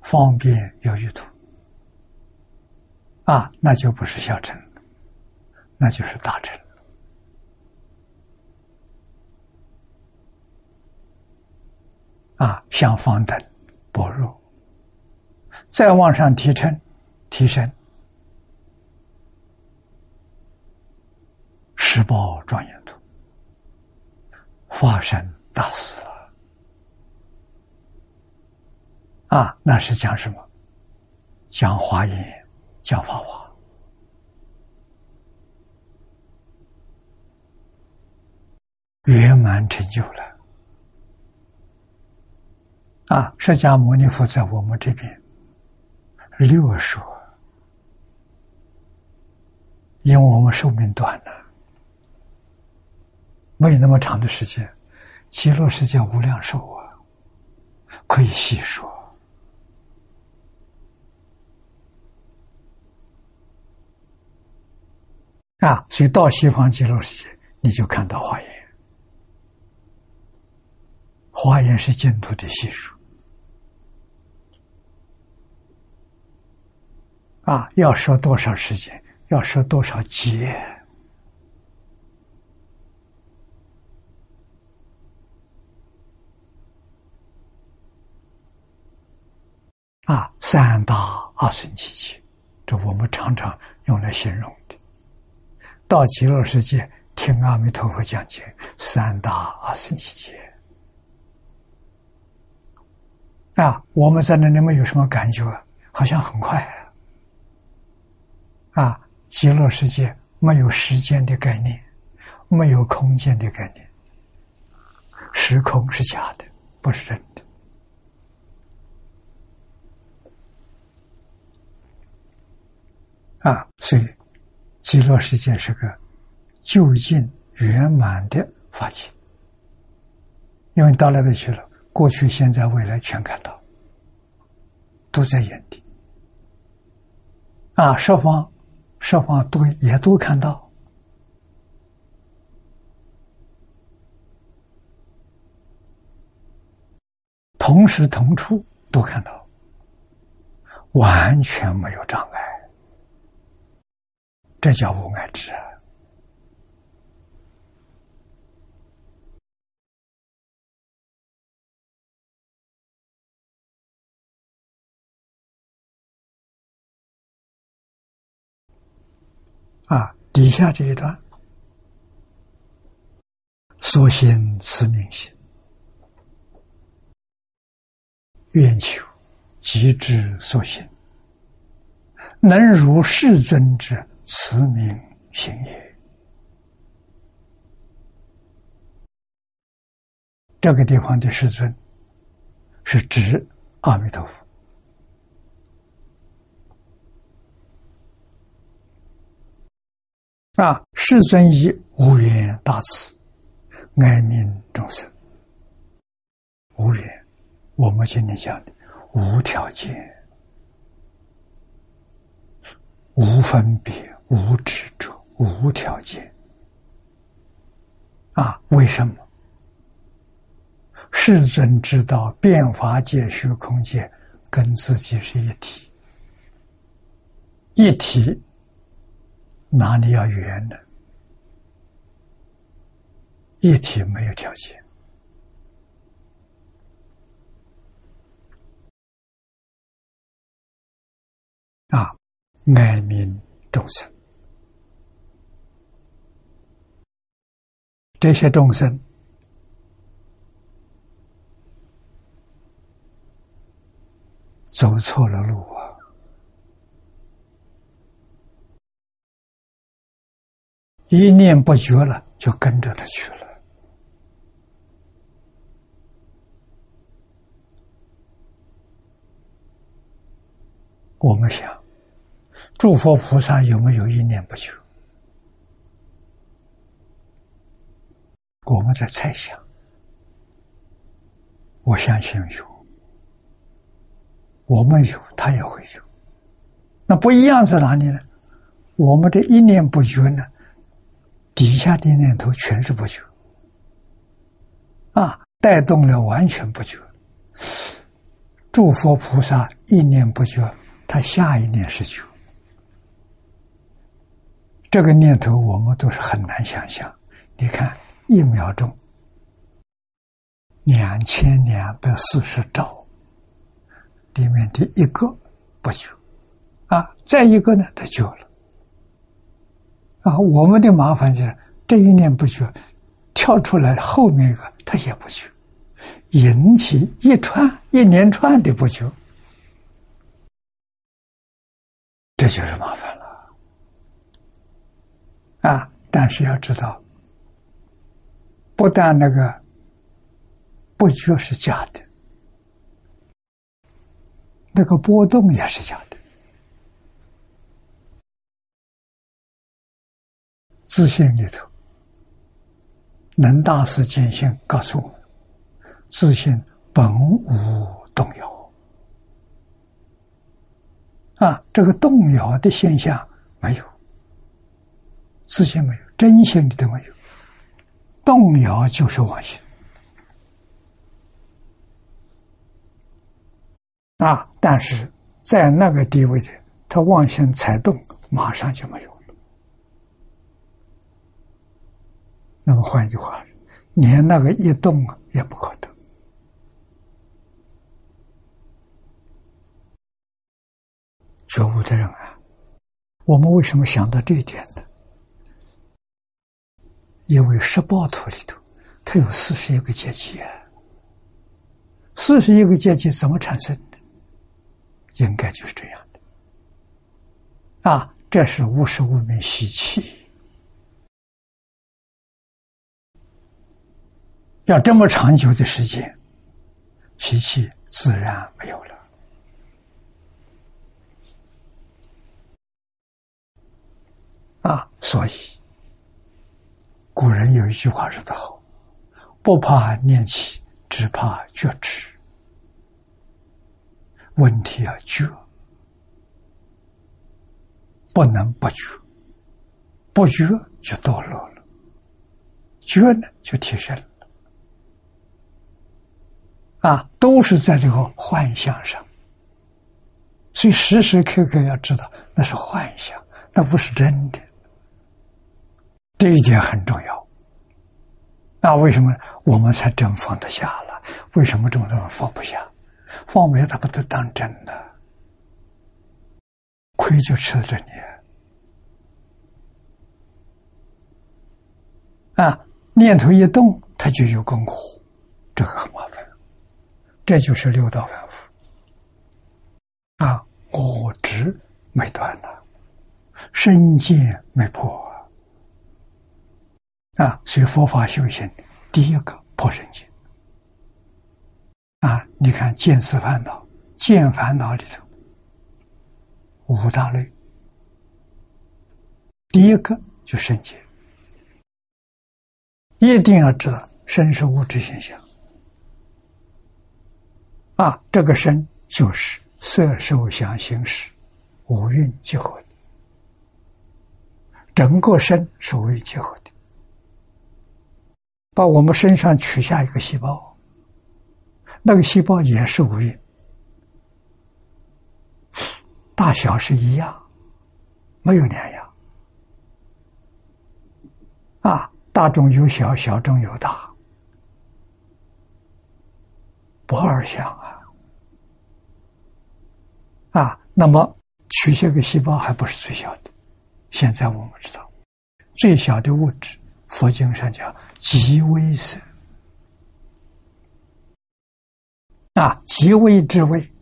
方便有余土，啊，那就不是小城，那就是大城。啊，像方等。薄弱，再往上提升，提升，十报庄严图，化身大士啊！那是讲什么？讲华严，讲法华，圆满成就了。啊，释迦牟尼佛在我们这边六说，因为我们寿命短了，没有那么长的时间。极乐世界无量寿啊，可以细说。啊，所以到西方极乐世界，你就看到华严，华严是净土的细数。啊，要说多少时间？要说多少劫？啊，三大阿僧祇劫，这我们常常用来形容的。到极乐世界听阿弥陀佛讲经，三大阿僧祇劫。啊，我们在那里面有什么感觉？好像很快。啊，极乐世界没有时间的概念，没有空间的概念，时空是假的，不是真的。啊，所以极乐世界是个究竟圆满的法界，因为到那边去了，过去、现在、未来全看到，都在眼底。啊，十方。十方都也都看到，同时同处都看到，完全没有障碍，这叫无碍智啊，底下这一段，所现慈明心，愿求极之所现，能如世尊之慈明心也。这个地方的世尊，是指阿弥陀佛。啊，世尊以无缘大慈，爱悯众生。无缘，我们今天讲的无条件、无分别、无执着、无条件。啊，为什么？世尊知道变法界、虚空界跟自己是一体，一体哪里要圆呢？一体没有条件啊，爱民众生，这些众生。走错了路啊！一念不觉了，就跟着他去了。我们想，诸佛菩萨有没有一念不觉？我们在猜想，我相信有。我们有，他也会有。那不一样在哪里呢？我们这一念不觉呢，底下的念头全是不觉，啊，带动了完全不觉。诸佛菩萨一念不觉，他下一念是觉。这个念头我们都是很难想象。你看，一秒钟，两千两百四十兆。里面的一个不久，啊，再一个呢，他觉了，啊，我们的麻烦就是这一念不觉，跳出来后面一个他也不觉，引起一串一连串的不觉，这就是麻烦了，啊，但是要知道，不但那个不觉是假的。那个波动也是假的，自信里头，能大师见性告诉我们：自信本无动摇。啊，这个动摇的现象没有，自信没有，真心里都没有，动摇就是妄心。啊！但是在那个地位的，他妄心才动，马上就没有了。那么换一句话，连那个一动，也不可得。觉悟的人啊，我们为什么想到这一点呢？因为十报图里头，它有四十一个阶级啊，四十一个阶级怎么产生的？应该就是这样的，啊，这是五十五名习气，要这么长久的时间，习气自然没有了。啊，所以古人有一句话说得好：“不怕念起，只怕觉迟。”问题要觉，不能不觉，不觉就堕落了，觉呢就提升了。啊，都是在这个幻象上，所以时时刻刻要知道那是幻象，那不是真的，这一点很重要。那为什么我们才真放得下了？为什么这么多人放不下？放没他不都当真的，亏就吃着你啊！念头一动，他就有功苦，这个很麻烦。这就是六道反复啊！我执没断了，身见没破啊！所以佛法修行，第一个破身见。啊，你看见思烦恼，见烦恼里头五大类，第一个就圣洁。一定要知道，身是物质现象。啊，这个身就是色、受、想、行、识五蕴结合的，整个身是五蕴结合的。把我们身上取下一个细胞，那个细胞也是无蕴，大小是一样，没有两样。啊，大中有小，小中有大，不二相啊！啊，那么取下个细胞还不是最小的。现在我们知道，最小的物质，佛经上讲。极微色啊，极微之微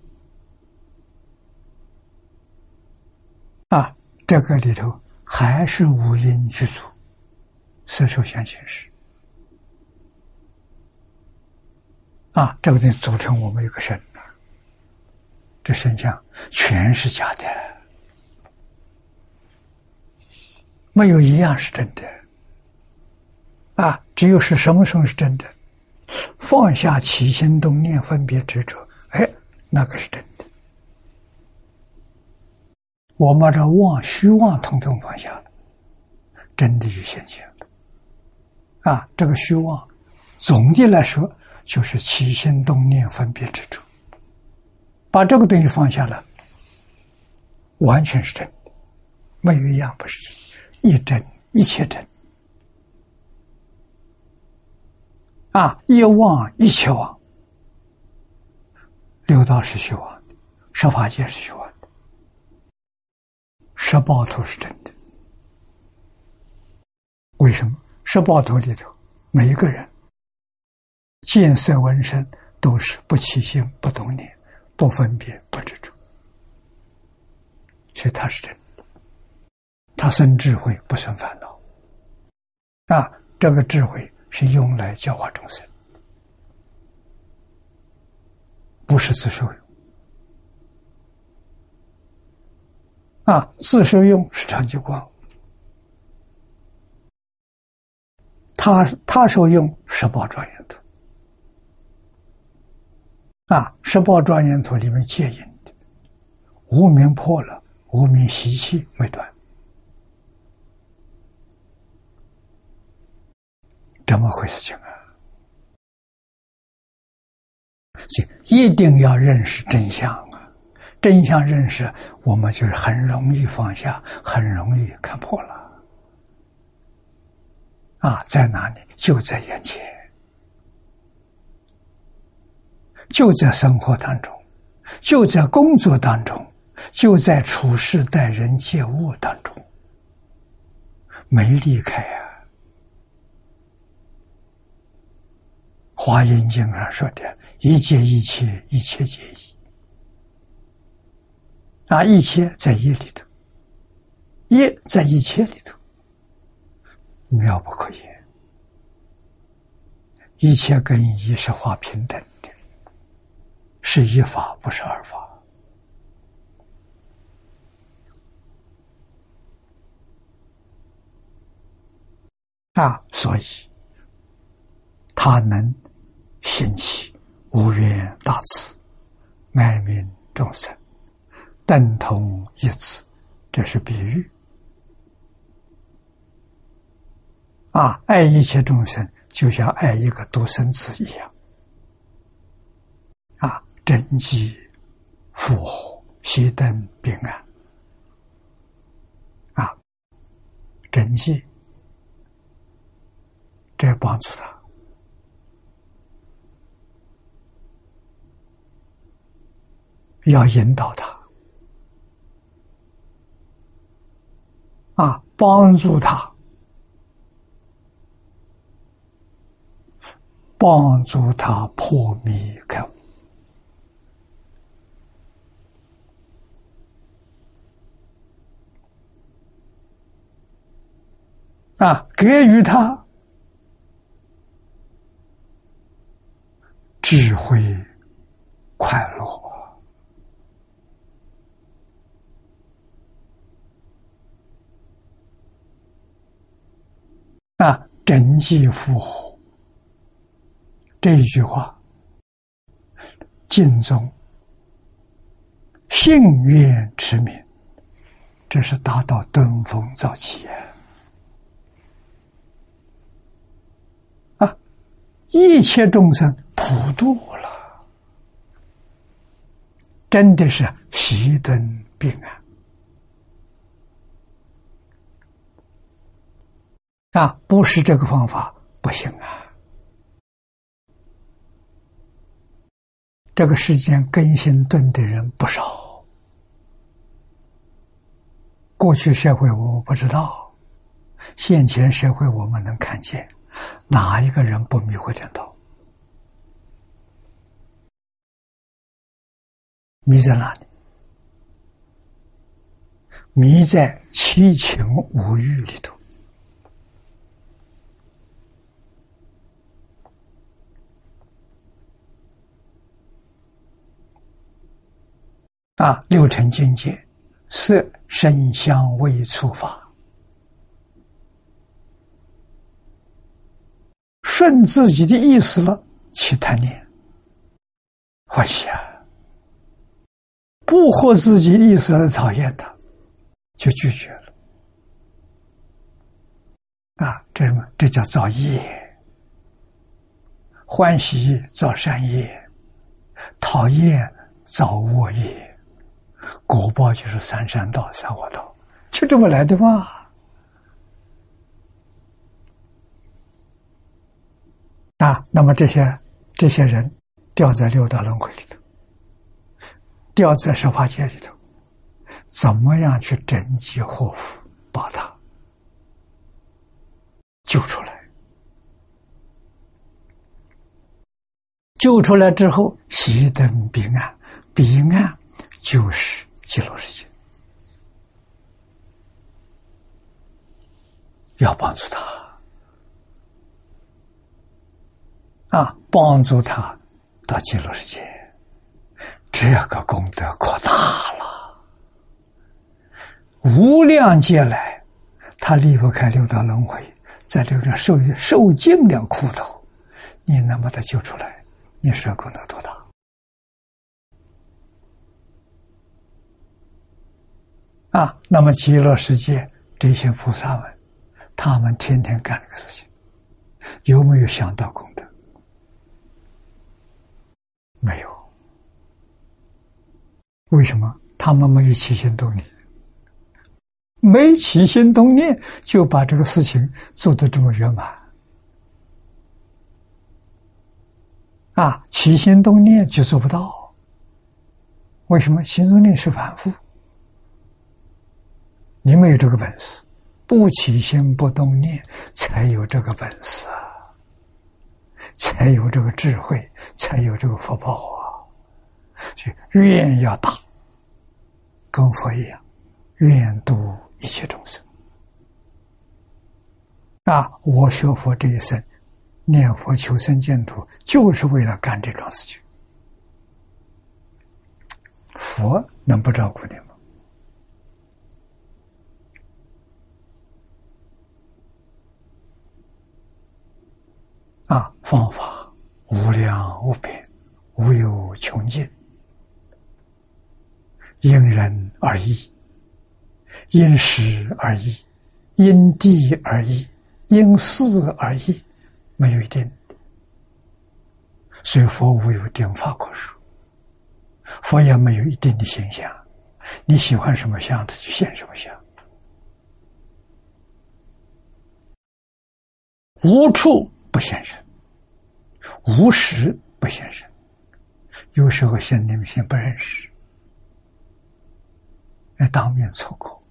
啊，这个里头还是五阴具足，色受想行识啊，这个东西组成我们一个身这身相全是假的，没有一样是真的。啊，只有是什么时候是真的？放下起心动念、分别执着，哎，那个是真的。我把这妄、虚妄统统放下了，真的就现前了。啊，这个虚妄，总的来说就是起心动念、分别执着。把这个东西放下了，完全是真的，没有一样不是真，一真一切真。啊！一妄一切妄，六道是虚妄的，十法界是虚妄的，十报图是真的。为什么？十报图里头，每一个人见色闻声都是不起心、不动念、不分别、不执着，所以他是真的。他生智慧，不生烦恼。啊，这个智慧。是用来教化众生，不是自受用。啊，自受用是长吉光，他他受用十宝庄严图。啊，十宝庄严图里面戒引的，无名破了，无名习气没断。怎么回事？情啊？就一定要认识真相啊！真相认识，我们就很容易放下，很容易看破了。啊，在哪里？就在眼前，就在生活当中，就在工作当中，就在处事待人接物当中，没离开啊！华严经上说的“一切一切，一切皆一”，啊，一切在一里头，一在一切里头，妙不可言。一切跟一是化平等的，是一法，不是二法。啊，所以他能。兴起无缘大慈，爱民众生，等同一慈，这是比喻。啊，爱一切众生，就像爱一个独生子一样。啊，真济福祸，喜等平安。啊，真济，这帮助他。要引导他，啊，帮助他，帮助他破迷开悟，啊，给予他智慧、快乐。啊，真迹复活这一句话，敬宗信愿持名，这是达到登峰造极啊！一切众生普度了，真的是喜登平安。啊，不是这个方法不行啊！这个世间根性钝的人不少，过去社会我不知道，现前社会我们能看见，哪一个人不迷惑颠倒？迷在哪里？迷在七情五欲里头。啊，六尘境界，色、声、香、味、触、法，顺自己的意思了，去贪念，欢喜啊；不合自己意思而讨厌他，就拒绝了。啊，这什么？这叫造业，欢喜造善业，讨厌造恶业。果报就是三山道、三恶道，就这么来的嘛。啊，那么这些这些人掉在六道轮回里头，掉在十法界里头，怎么样去整济祸福，把他救出来？救出来之后，熄灯彼岸，彼岸就是。极乐世界，要帮助他啊！帮助他到极乐世界，这个功德可大了。无量劫来，他离不开六道轮回，在六道受受尽了苦头，你能把他救出来，你说功德多大？啊，那么极乐世界这些菩萨们，他们天天干这个事情，有没有想到功德？没有。为什么？他们没有起心动念，没起心动念就把这个事情做得这么圆满。啊，起心动念就做不到。为什么？心动念是反复。你没有这个本事，不起心不动念，才有这个本事啊，才有这个智慧，才有这个福报啊！就愿要大，跟佛一样，愿度一切众生。那我学佛这一生，念佛求生净土，就是为了干这桩事情。佛能不照顾你吗？啊，方法无量无边，无有穷尽，因人而异，因时而异，因地而异，因事而异，没有一定。所以佛无有定法可说，佛也没有一定的形象，你喜欢什么相，他就现什么相，无处。不现身，无时不现身。有时候先你们先不认识，来当面错过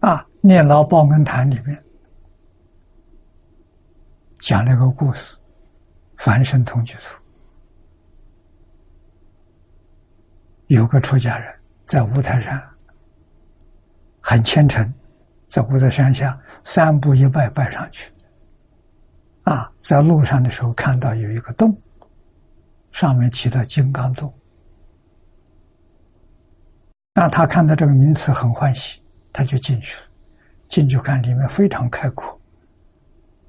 啊！念老报恩坛里面讲了一个故事：凡圣同居图。有个出家人，在五台山很虔诚，在五台山下三步一拜拜上去。啊，在路上的时候看到有一个洞，上面提到金刚洞，那他看到这个名词很欢喜，他就进去了。进去看，里面非常开阔，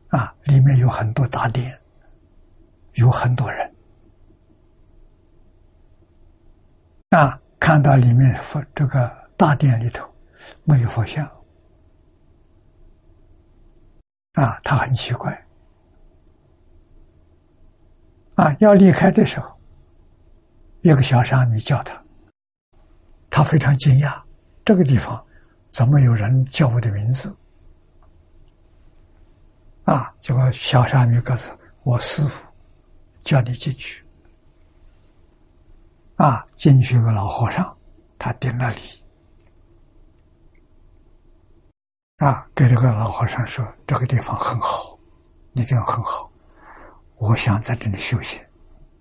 啊，里面有很多大殿，有很多人。啊，看到里面佛这个大殿里头没有佛像，啊，他很奇怪。啊，要离开的时候，一个小沙弥叫他，他非常惊讶，这个地方怎么有人叫我的名字？啊，结果小沙弥告诉我师傅叫你进去。啊，进去个老和尚，他顶了礼。啊，给这个老和尚说：“这个地方很好，你这样很好，我想在这里休息，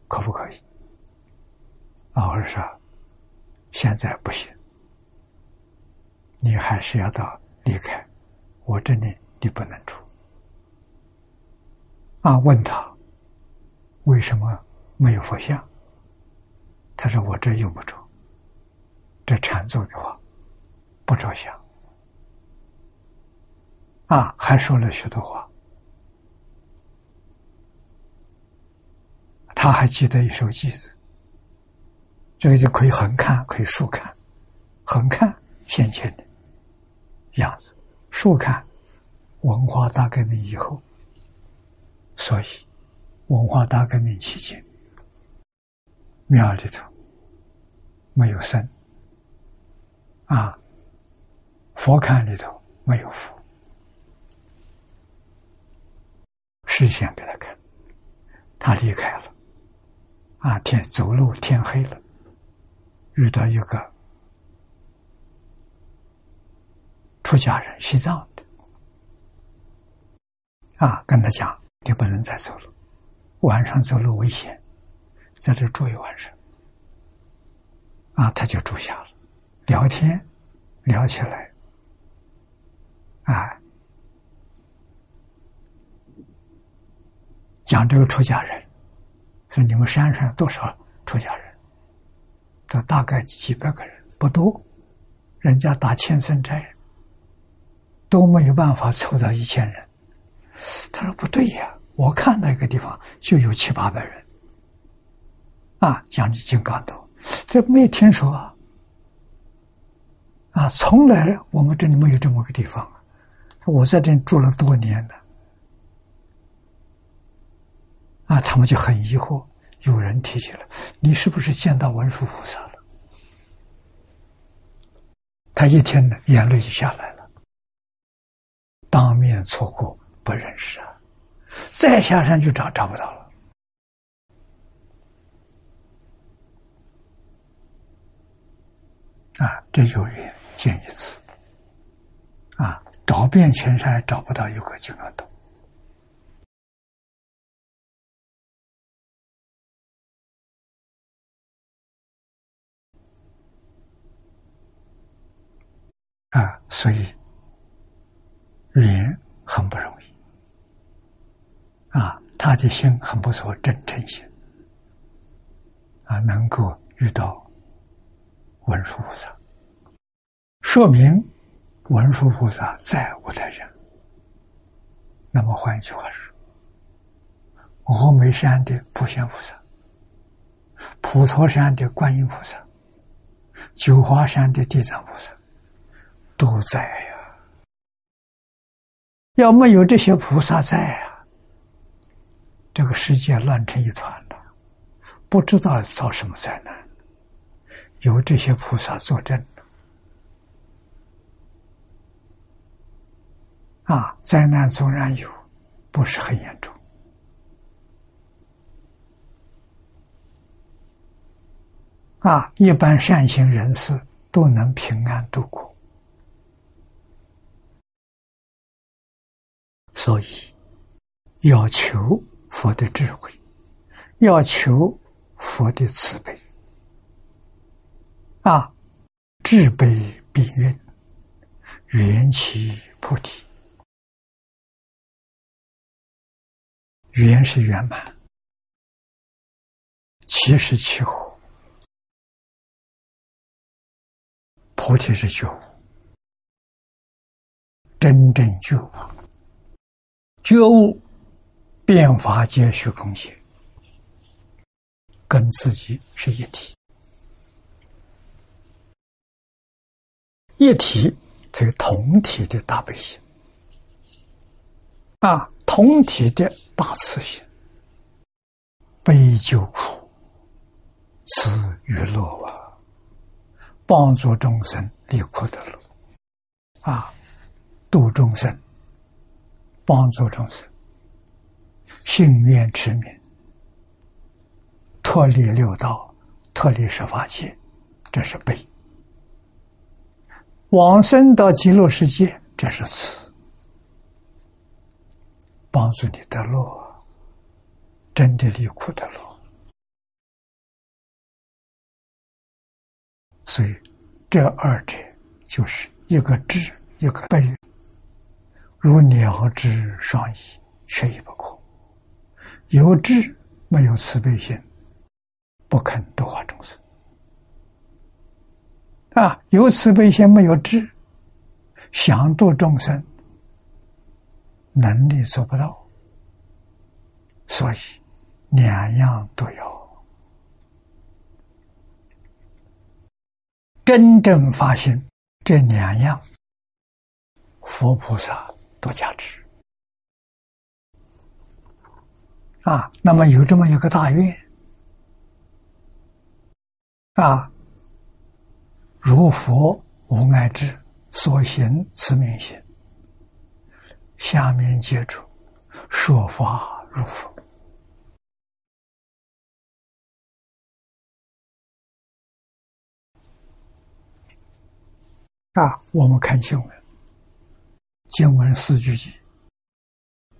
可不可以？”老和尚说：“现在不行，你还是要到离开我这里，你不能住。”啊，问他为什么没有佛像？他说：“我这用不着，这禅宗的话不着相啊，还说了许多话。他还记得一首偈子，这个就可以横看，可以竖看。横看先前的样子，竖看文化大革命以后。所以，文化大革命期间，庙里头。”没有生。啊，佛龛里头没有佛，视线给他看，他离开了。啊，天走路天黑了，遇到一个出家人，西藏的。啊，跟他讲，你不能再走了，晚上走路危险，在这住一晚上。啊，他就住下了，聊天，聊起来，啊，讲这个出家人，说你们山上多少出家人？这大概几百个人，不多，人家打千僧斋都没有办法凑到一千人。他说不对呀，我看那个地方就有七八百人，啊，讲你金刚洞。这没听说啊！啊，从来我们这里没有这么个地方。我在这住了多年的，啊，他们就很疑惑。有人提起来，你是不是见到文殊菩萨了？他一听呢，眼泪就下来了。当面错过，不认识啊！再下山就找找不到了。啊，这有缘见一次，啊，找遍全山找不到一个金刚洞，啊，所以缘很不容易，啊，他的心很不错，真诚心，啊，能够遇到。文殊菩萨，说明文殊菩萨在五台山。那么换一句话说，峨眉山的普贤菩萨、普陀山的观音菩萨、九华山的地藏菩萨都在呀。要没有这些菩萨在啊，这个世界乱成一团了，不知道遭什么灾难。由这些菩萨作证，啊，灾难纵然有，不是很严重，啊，一般善行人士都能平安度过，所以要求佛的智慧，要求佛的慈悲。啊，智悲彼愿，缘起菩提，缘是圆满，起即是气候，菩提是觉悟，真正觉悟，觉悟变法皆虚空性，跟自己是一体，一体则同体的大悲心，啊，同体的大慈心。悲救苦，慈娱乐啊！帮助众生离苦得乐啊！度众生，帮助众生，信愿持名，脱离六道，脱离十法界，这是悲；往生到极乐世界，这是慈，帮助你得乐。真的离苦得乐，所以这二者就是一个智，一个悲，如鸟之双翼，缺一不可。有智没有慈悲心，不肯度化众生；啊，有慈悲心没有智，想度众生，能力做不到，所以。两样都有，真正发心，这两样，佛菩萨多加持啊。那么有这么一个大愿啊，如佛无碍智，所行持名心，下面接住说法如佛。啊，我们看经文，经文四句偈：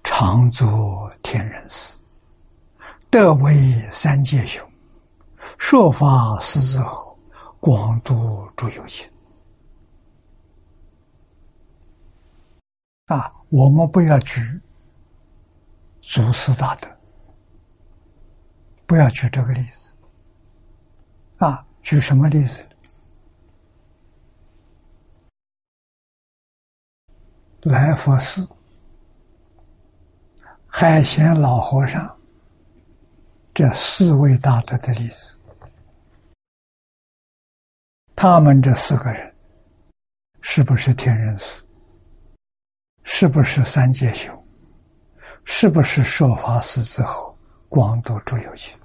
常作天人师，德为三界雄，说法师之后，广度诸有情。啊，我们不要举祖师大德，不要举这个例子。啊，举什么例子？来佛寺，海贤老和尚，这四位大德的例子，他们这四个人，是不是天人师？是不是三界修？是不是说法师之后广度诸有情？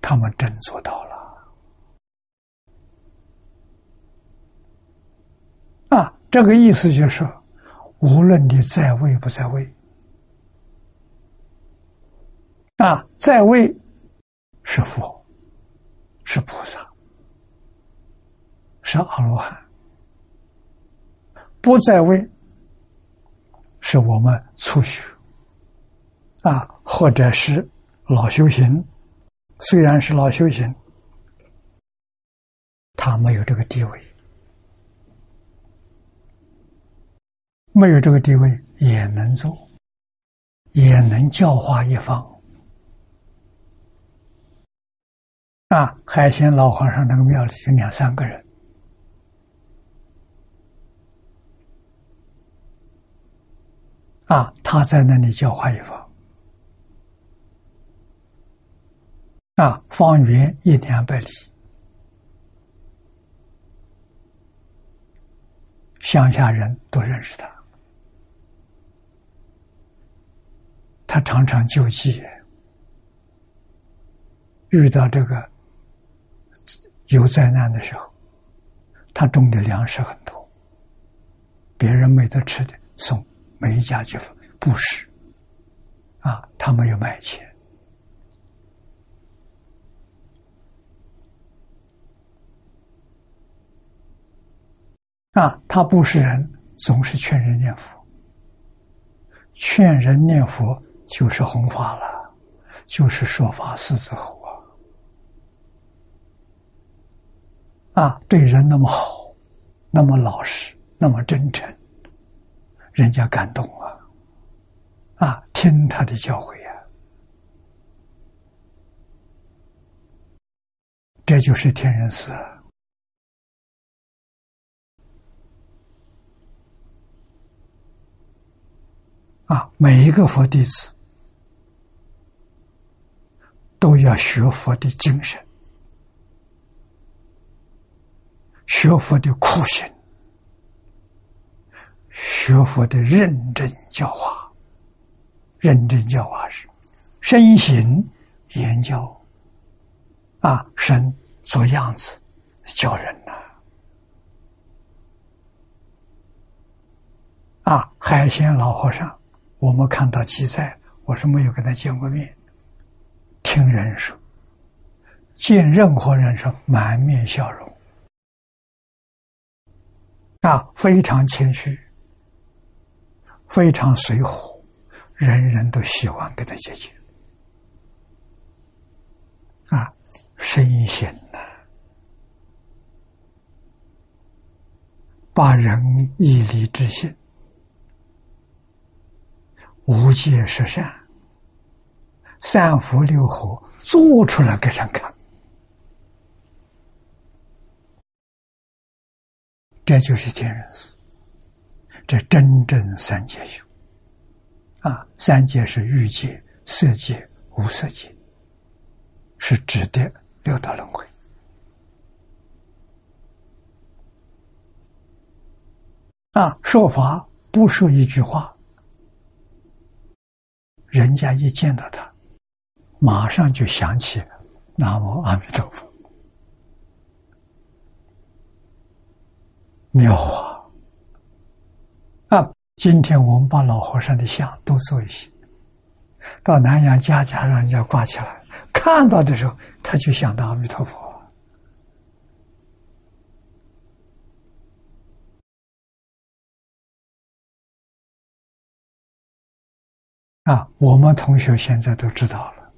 他们真做到了。啊，这个意思就是，无论你在位不在位，啊，在位是佛，是菩萨，是阿罗汉；不在位，是我们初学，啊，或者是老修行。虽然是老修行，他没有这个地位。没有这个地位也能做，也能教化一方。啊，海鲜老和尚那个庙里就两三个人，啊，他在那里教化一方，啊，方圆一两百里，乡下人都认识他。他常常救济，遇到这个有灾难的时候，他种的粮食很多，别人没得吃的，送每一家去布施，啊，他没有卖钱，啊，他布施人总是劝人念佛，劝人念佛。就是弘法了，就是说法师之后啊对人那么好那么老实那么真诚人家感动了啊听他的教诲呀这就是天人寺啊每一个佛弟子都要学佛的精神学佛的苦心，学佛的认真教化。认真教化是身形言教啊，身做样子教人呐啊！海鲜老和尚，我们看到记载，我是没有跟他见过面，听人说，见任何人是满面笑容啊，非常谦虚，非常随和。人人都喜欢跟他接近，啊，身心呐，把仁义礼智信、无戒十善、三福六和做出来给人看，这就是天人师，这真正三界修。啊，三界是欲界、色界、无色界，是指的六道轮回。啊，说法不说一句话，人家一见到他，马上就想起南无阿弥陀佛，妙啊！啊。今天我们把老和尚的像都做一些，到南阳家家让人家挂起来，看到的时候他就想到阿弥陀佛啊！我们同学现在都知道了，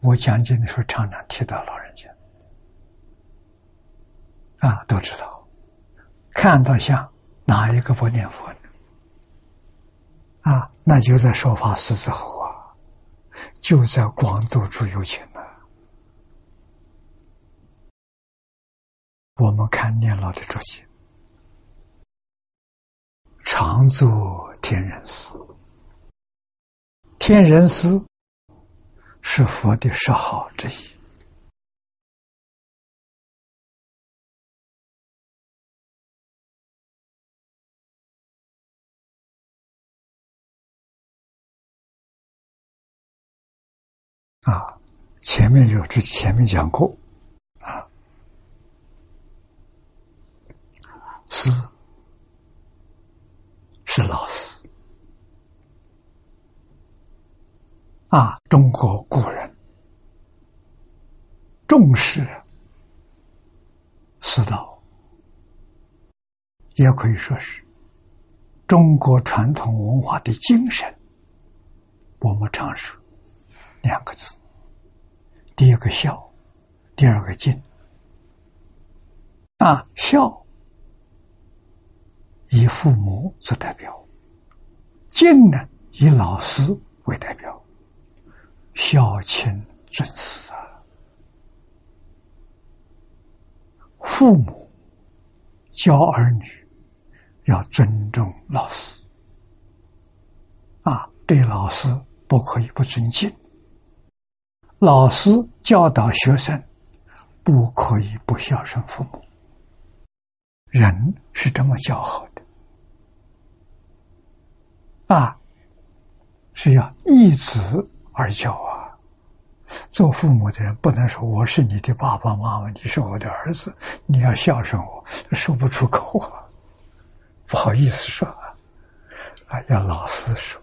我讲经的时候常常提到老人家啊，都知道，看到像哪一个不念佛呢？啊，那就在说法寺之后啊，就在广度诸有情了。我们看念老的注解，常作天人师。天人师是佛的十好之一。啊，前面有之前面讲过，啊，师是老师，啊，中国古人重视师道，也可以说是中国传统文化的精神。我们常说。两个字，第一个孝，第二个敬。啊，孝以父母做代表，敬呢以老师为代表，孝亲尊师啊。父母教儿女要尊重老师，啊，对老师不可以不尊敬。老师教导学生，不可以不孝顺父母。人是这么教好的，啊，是要依子而教啊。做父母的人不能说我是你的爸爸妈妈，你是我的儿子，你要孝顺我，说不出口啊，不好意思说啊，啊，要老师说。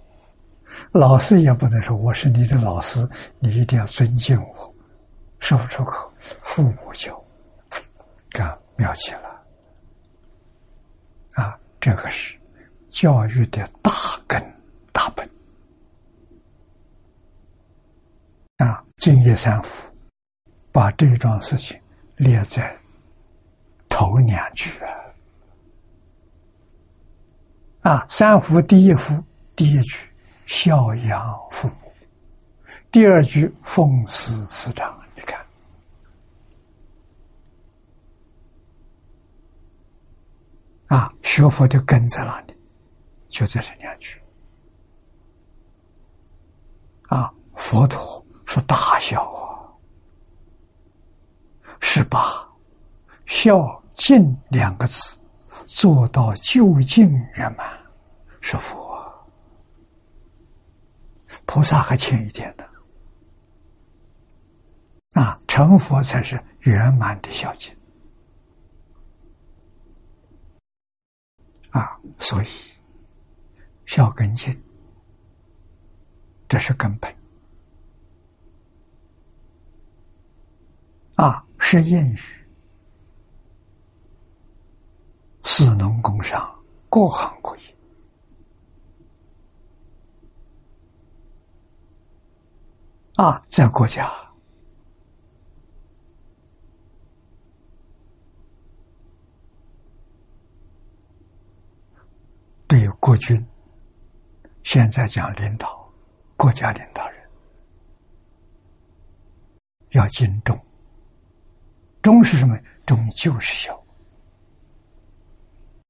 老师也不能说我是你的老师，你一定要尊敬我，说不出口。父母教，干妙极了，啊，这个是教育的大根大本。啊，敬业三福，把这桩事情列在头两句啊。啊，三福第一福第一句。孝养父母。第二句奉师师长，你看，啊，学佛的根在哪里？就在这两句。啊，佛陀是大孝啊，是把孝敬两个字做到究竟圆满，是佛。菩萨还欠一点呢。啊，成佛才是圆满的孝敬。啊，所以孝根敬，这是根本。啊，是谚语，四农工商，各行各业。啊，在国家。对国军，现在讲领导，国家领导人要敬重。忠是什么？忠就是孝。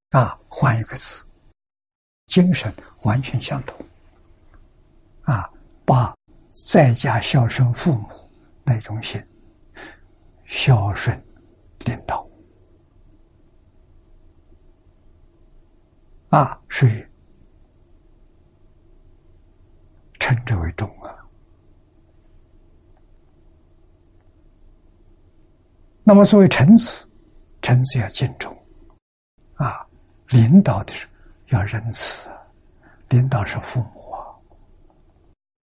啊，换一个词，精神完全相同。啊，把在家孝顺父母那种心，孝顺领导。啊，所以称之为忠啊。那么作为臣子，臣子要敬重啊，领导的是要仁慈，领导是父母，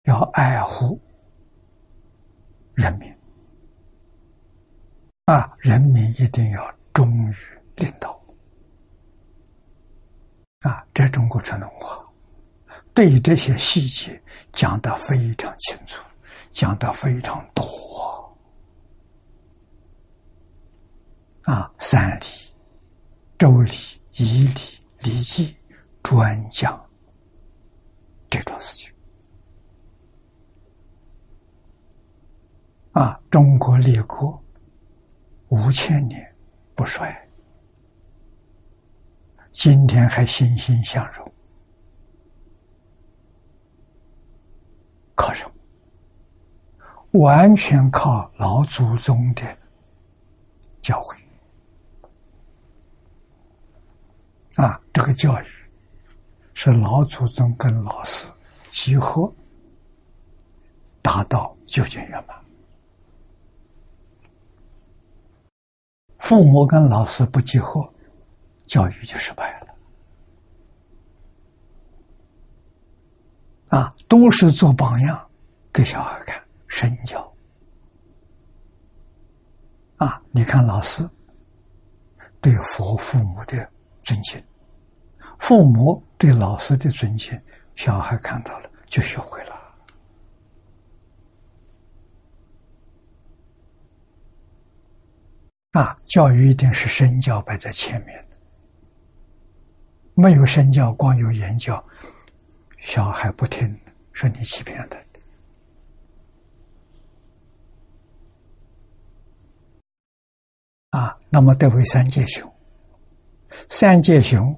要爱护人民啊，人民一定要忠于领导。啊，这中国传统文化对于这些细节讲得非常清楚，讲得非常多。啊，三礼、周礼、仪礼、礼记，专讲这种事情。啊，中国立国五千年不衰。今天还欣欣向荣，靠什么？完全靠老祖宗的教诲啊！这个教育是老祖宗跟老师集合，达到究竟圆满。父母跟老师不结合。教育就失败了，啊，都是做榜样给小孩看，身教。啊，你看老师对佛父母的尊敬，父母对老师的尊敬，小孩看到了就学会了。啊，教育一定是身教摆在前面的。没有身教，光有言教，小孩不听，说你欺骗他。啊，那么得为三界雄，三界雄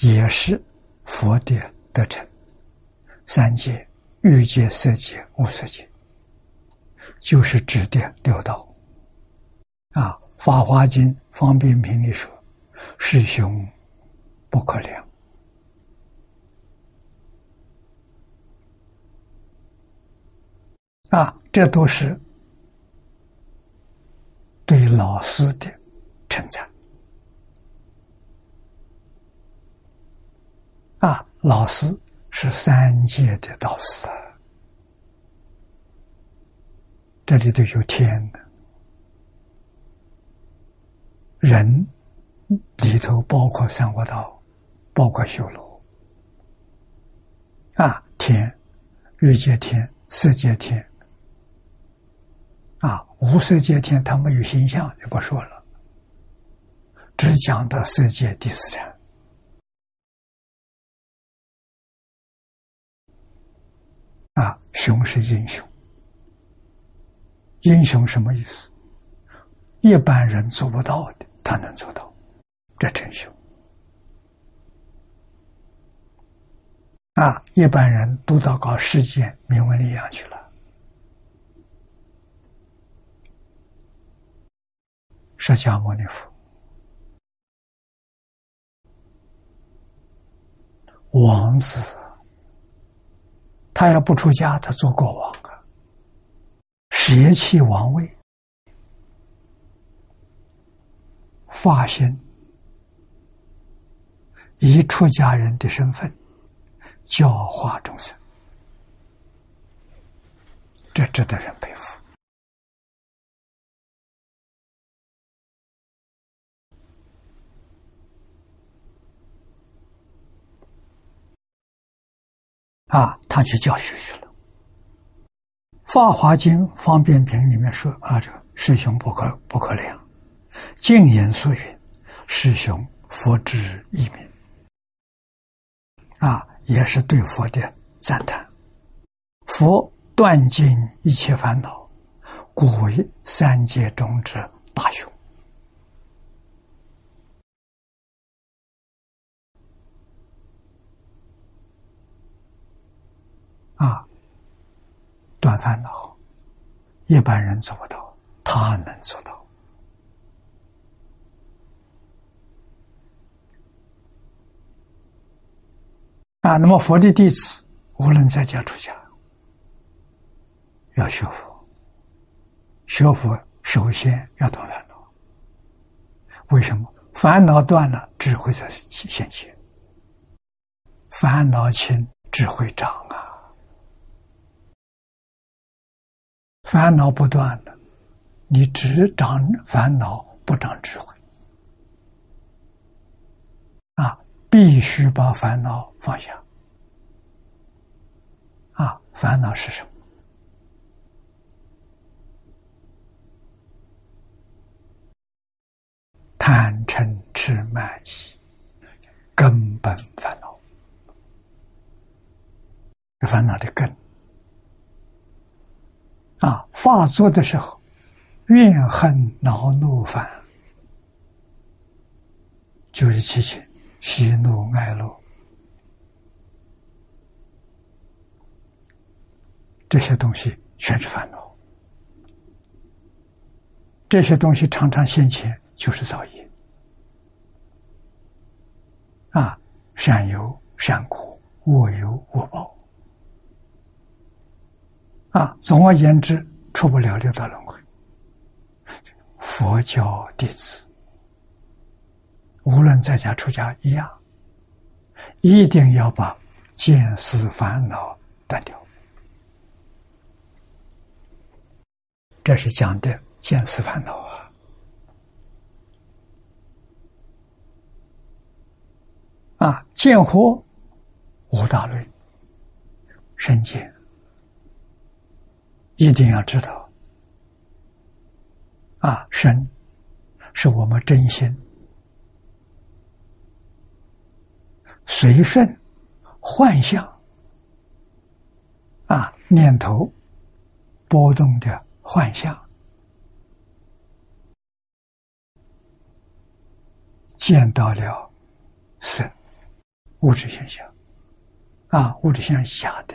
也是佛的得成。三界欲界、色界、无色界，就是指的六道。啊，《法华经·方便品》里说：“师兄。”不可量啊！这都是对老师的称赞啊！老师是三界的导师，这里头有天的，人里头包括三国道。包括修罗。啊，天、欲界天、色界天。啊，无色界天它没有形象，就不说了，只讲到色界第四禅。啊，雄是英雄，英雄什么意思？一般人做不到的，他能做到，这成修。啊，一般人都到搞世界名闻利养去了。释迦牟尼佛，王子，他要不出家，他做国王啊，舍弃王位，发现以出家人的身份。教化众生，这值得人佩服。啊，他去教学去了。《法华经·方便品》里面说：“啊，这个师兄不可不可怜，净言素云，师兄佛之一名。”啊。也是对佛的赞叹。佛断尽一切烦恼，故为三界中之大雄。啊，断烦恼，一般人做不到，他能做到。啊，那么佛的弟子无论在家出家，要学佛。学佛首先要断烦恼。为什么？烦恼断了，智慧才现前。烦恼轻，智慧长啊。烦恼不断的，你只长烦恼，不长智慧。必须把烦恼放下。啊，烦恼是什么？贪嗔痴慢疑，根本烦恼。烦恼的根。啊，发作的时候，怨恨恼怒烦，就是七情。喜怒哀乐，这些东西全是烦恼。这些东西常常现前，就是造业。啊，善有善果，恶有恶报。啊，总而言之，出不了六道轮回。佛教弟子。无论在家出家一样，一定要把见思烦恼断掉。这是讲的见思烦恼啊！啊，见惑五大类，身见一定要知道啊，身是我们真心。随顺幻象啊，念头波动的幻象，见到了色物质现象啊，物质现象假的，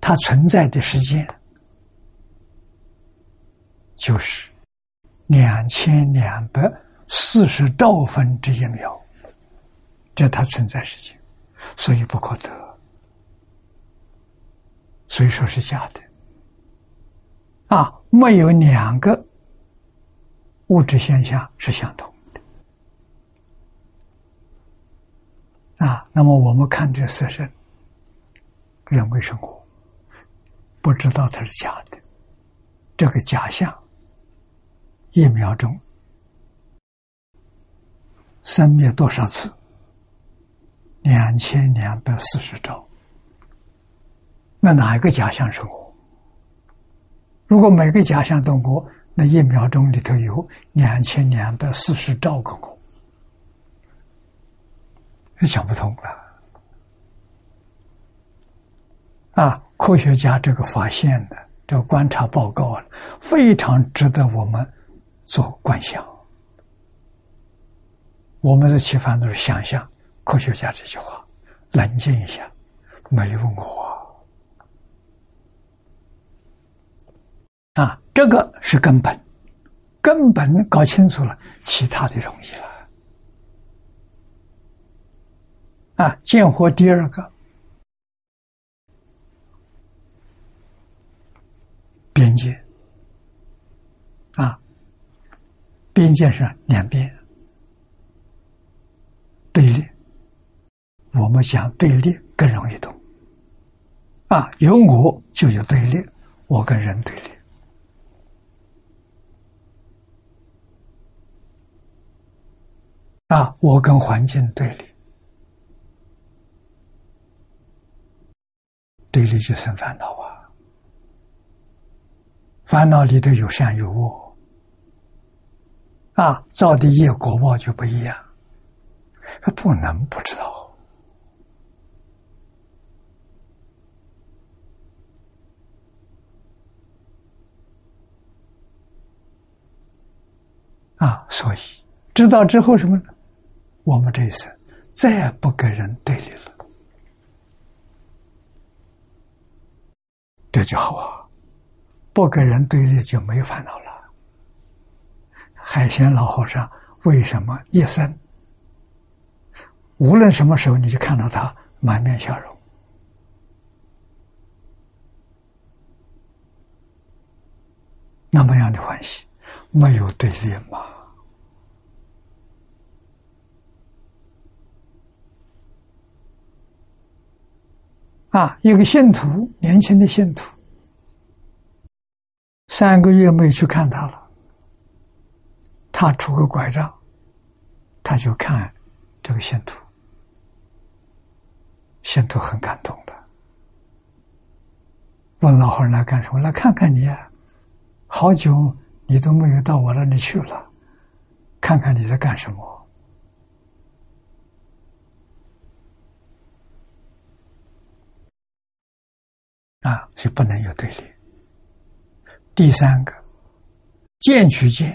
它存在的时间就是两千两百四十兆分之一秒。这它存在时间，所以不可得，所以说是假的。啊，没有两个物质现象是相同的。啊，那么我们看这色身，人为生活，不知道它是假的，这个假象，一秒钟生灭多少次？两千两百四十兆，那哪一个假象生活？如果每个假象都过，那一秒钟里头有两千两百四十兆个我，想不通了。啊，科学家这个发现的这个观察报告啊，非常值得我们做观想。我们的起烦恼是想象科学家这句话，冷静一下，没问我啊，这个是根本，根本搞清楚了，其他的容易了。啊，见货第二个边界啊，边界是两边。对立，我们讲对立更容易懂。啊，有我就有对立，我跟人对立。啊，我跟环境对立，对立就生烦恼啊。烦恼里头有善有恶，啊，造的业果报就不一样。他不能不知道啊！所以知道之后什么呢？我们这一生再也不跟人对立了，这就好啊！不跟人对立就没烦恼了。海鲜老和尚为什么一生？无论什么时候，你就看到他满面笑容，那么样的欢喜，没有对立吗？啊，一个信徒，年轻的信徒，三个月没去看他了，他拄个拐杖，他就看这个信徒。信徒很感动的，问老和尚来干什么？来看看你，好久你都没有到我那里去了，看看你在干什么。啊，是不能有对立。第三个，见取见；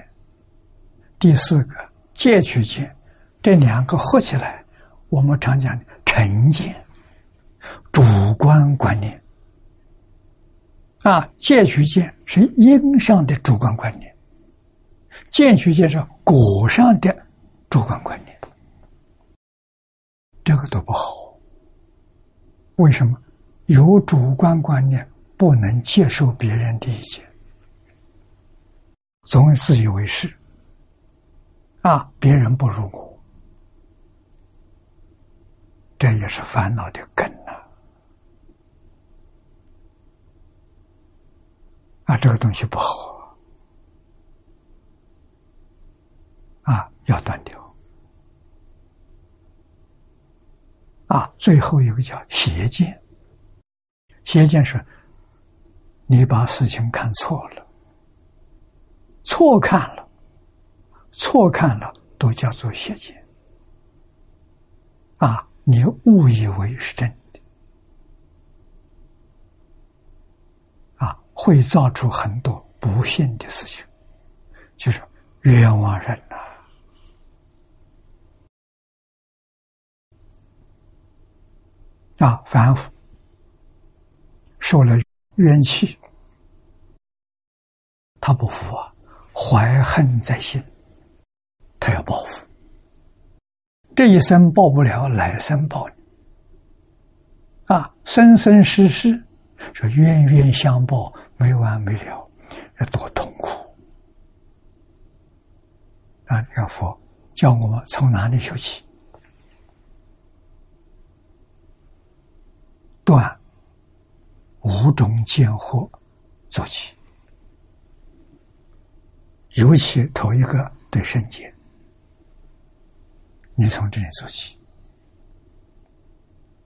第四个，戒取见，这两个合起来，我们常讲的成见。主观观念啊，戒取见是因上的主观观念，见取见是果上的主观观念，这个都不好。为什么？有主观观念不能接受别人的意见，总自以为是。啊，别人不如我，这也是烦恼的根呐。啊，这个东西不好啊，要断掉。啊。最后一个叫邪见，邪见是，你把事情看错了，错看了，错看了，都叫做邪见啊，你误以为是真的，啊。会造出很多不幸的事情，就是冤枉人呐！啊，反复受了冤气，他不服啊，怀恨在心，他要报复。这一生报不了，来生报。啊，生生世世，说冤冤相报。没完没了，要多痛苦啊！要佛教我们从哪里修起？断五种见惑做起，尤其头一个对圣洁，你从这里做起。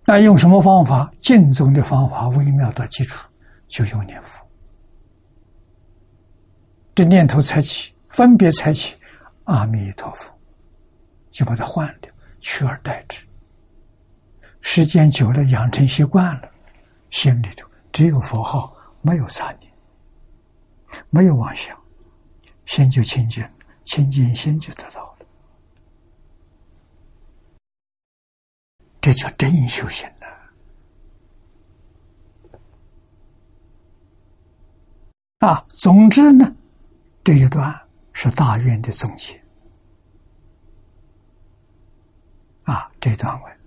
那用什么方法？净宗的方法，微妙的基础，就用念佛。这念头才起，分别才起，阿弥陀佛，就把它换掉，取而代之。时间久了，养成习惯了，心里头只有佛号，没有杂念，没有妄想，心就清净，清净心就得到了。这叫真修行呐！啊，总之呢，这一段是大愿的总结。啊，这段文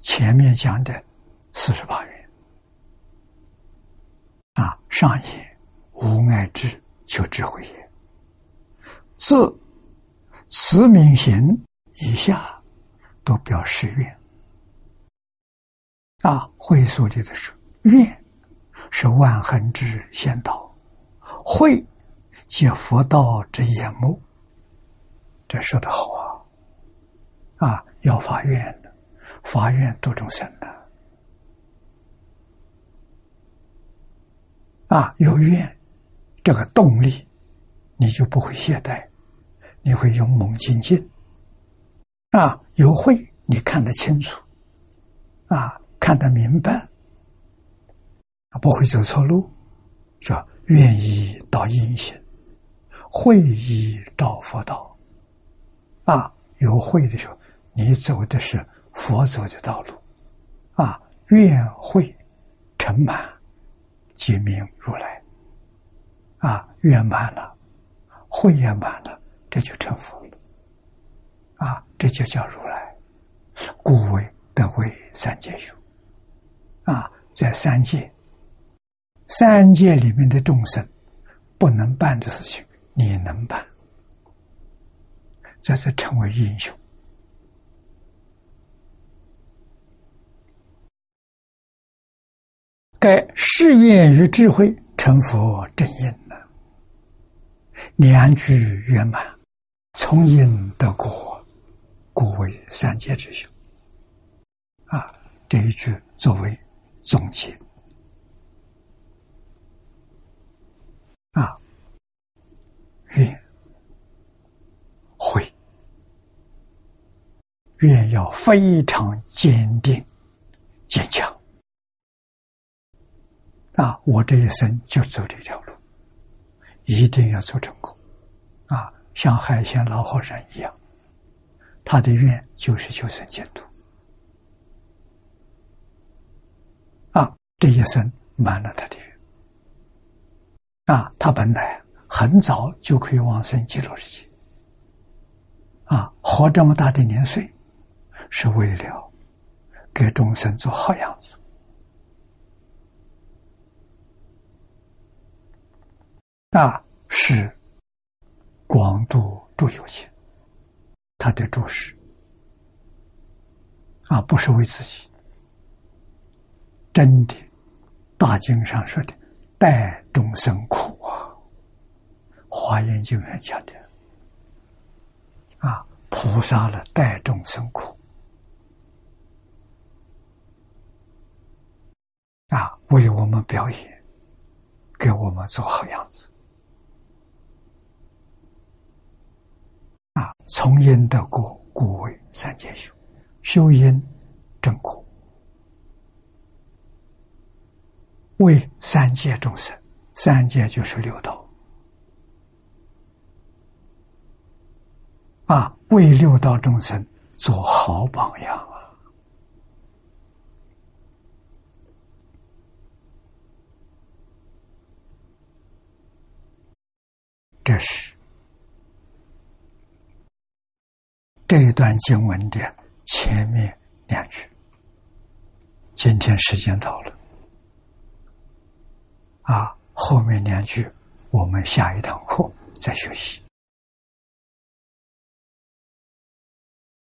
前面讲的四十八愿，啊，上也无爱智，求智慧也。自慈悯行以下，都表示愿。啊，会所里的是愿，是万恒之先导，会即佛道之眼目。这说的好啊！啊，要发愿的，发愿度众生的。啊，有愿，这个动力，你就不会懈怠，你会勇猛精进。啊，有慧，你看得清楚，啊，看得明白，不会走错路，叫愿意到阴险，慧意到佛道。啊，有慧的时候。你走的是佛走的道路，啊，愿会成满，即名如来。啊，圆满了，会圆满了，这就成佛了。啊，这就叫如来。故为得为三界有。啊，在三界，三界里面的众生不能办的事情，你能办，这是成为英雄。该誓愿与智慧成佛正因呢，两句圆满，从因得果，故为三界之修。啊，这一句作为总结。啊，愿会愿要非常坚定坚强。啊！我这一生就走这条路，一定要走成功。啊，像海鲜老和尚一样，他的愿就是求生净土。啊，这一生满了他的愿。啊，他本来很早就可以往生极乐世界。啊，活这么大的年岁，是为了给众生做好样子。那是广度诸有情，他的注释啊，不是为自己。真的，大经上说的“待众生苦”啊，《华严经》上讲的啊，菩萨了待众生苦啊，为我们表演，给我们做好样子。啊，从因得果，故为三界修。修因正果，为三界众生，三界就是六道。啊，为六道众生做好榜样啊！这是。这一段经文的前面两句，今天时间到了，啊，后面两句我们下一堂课再学习。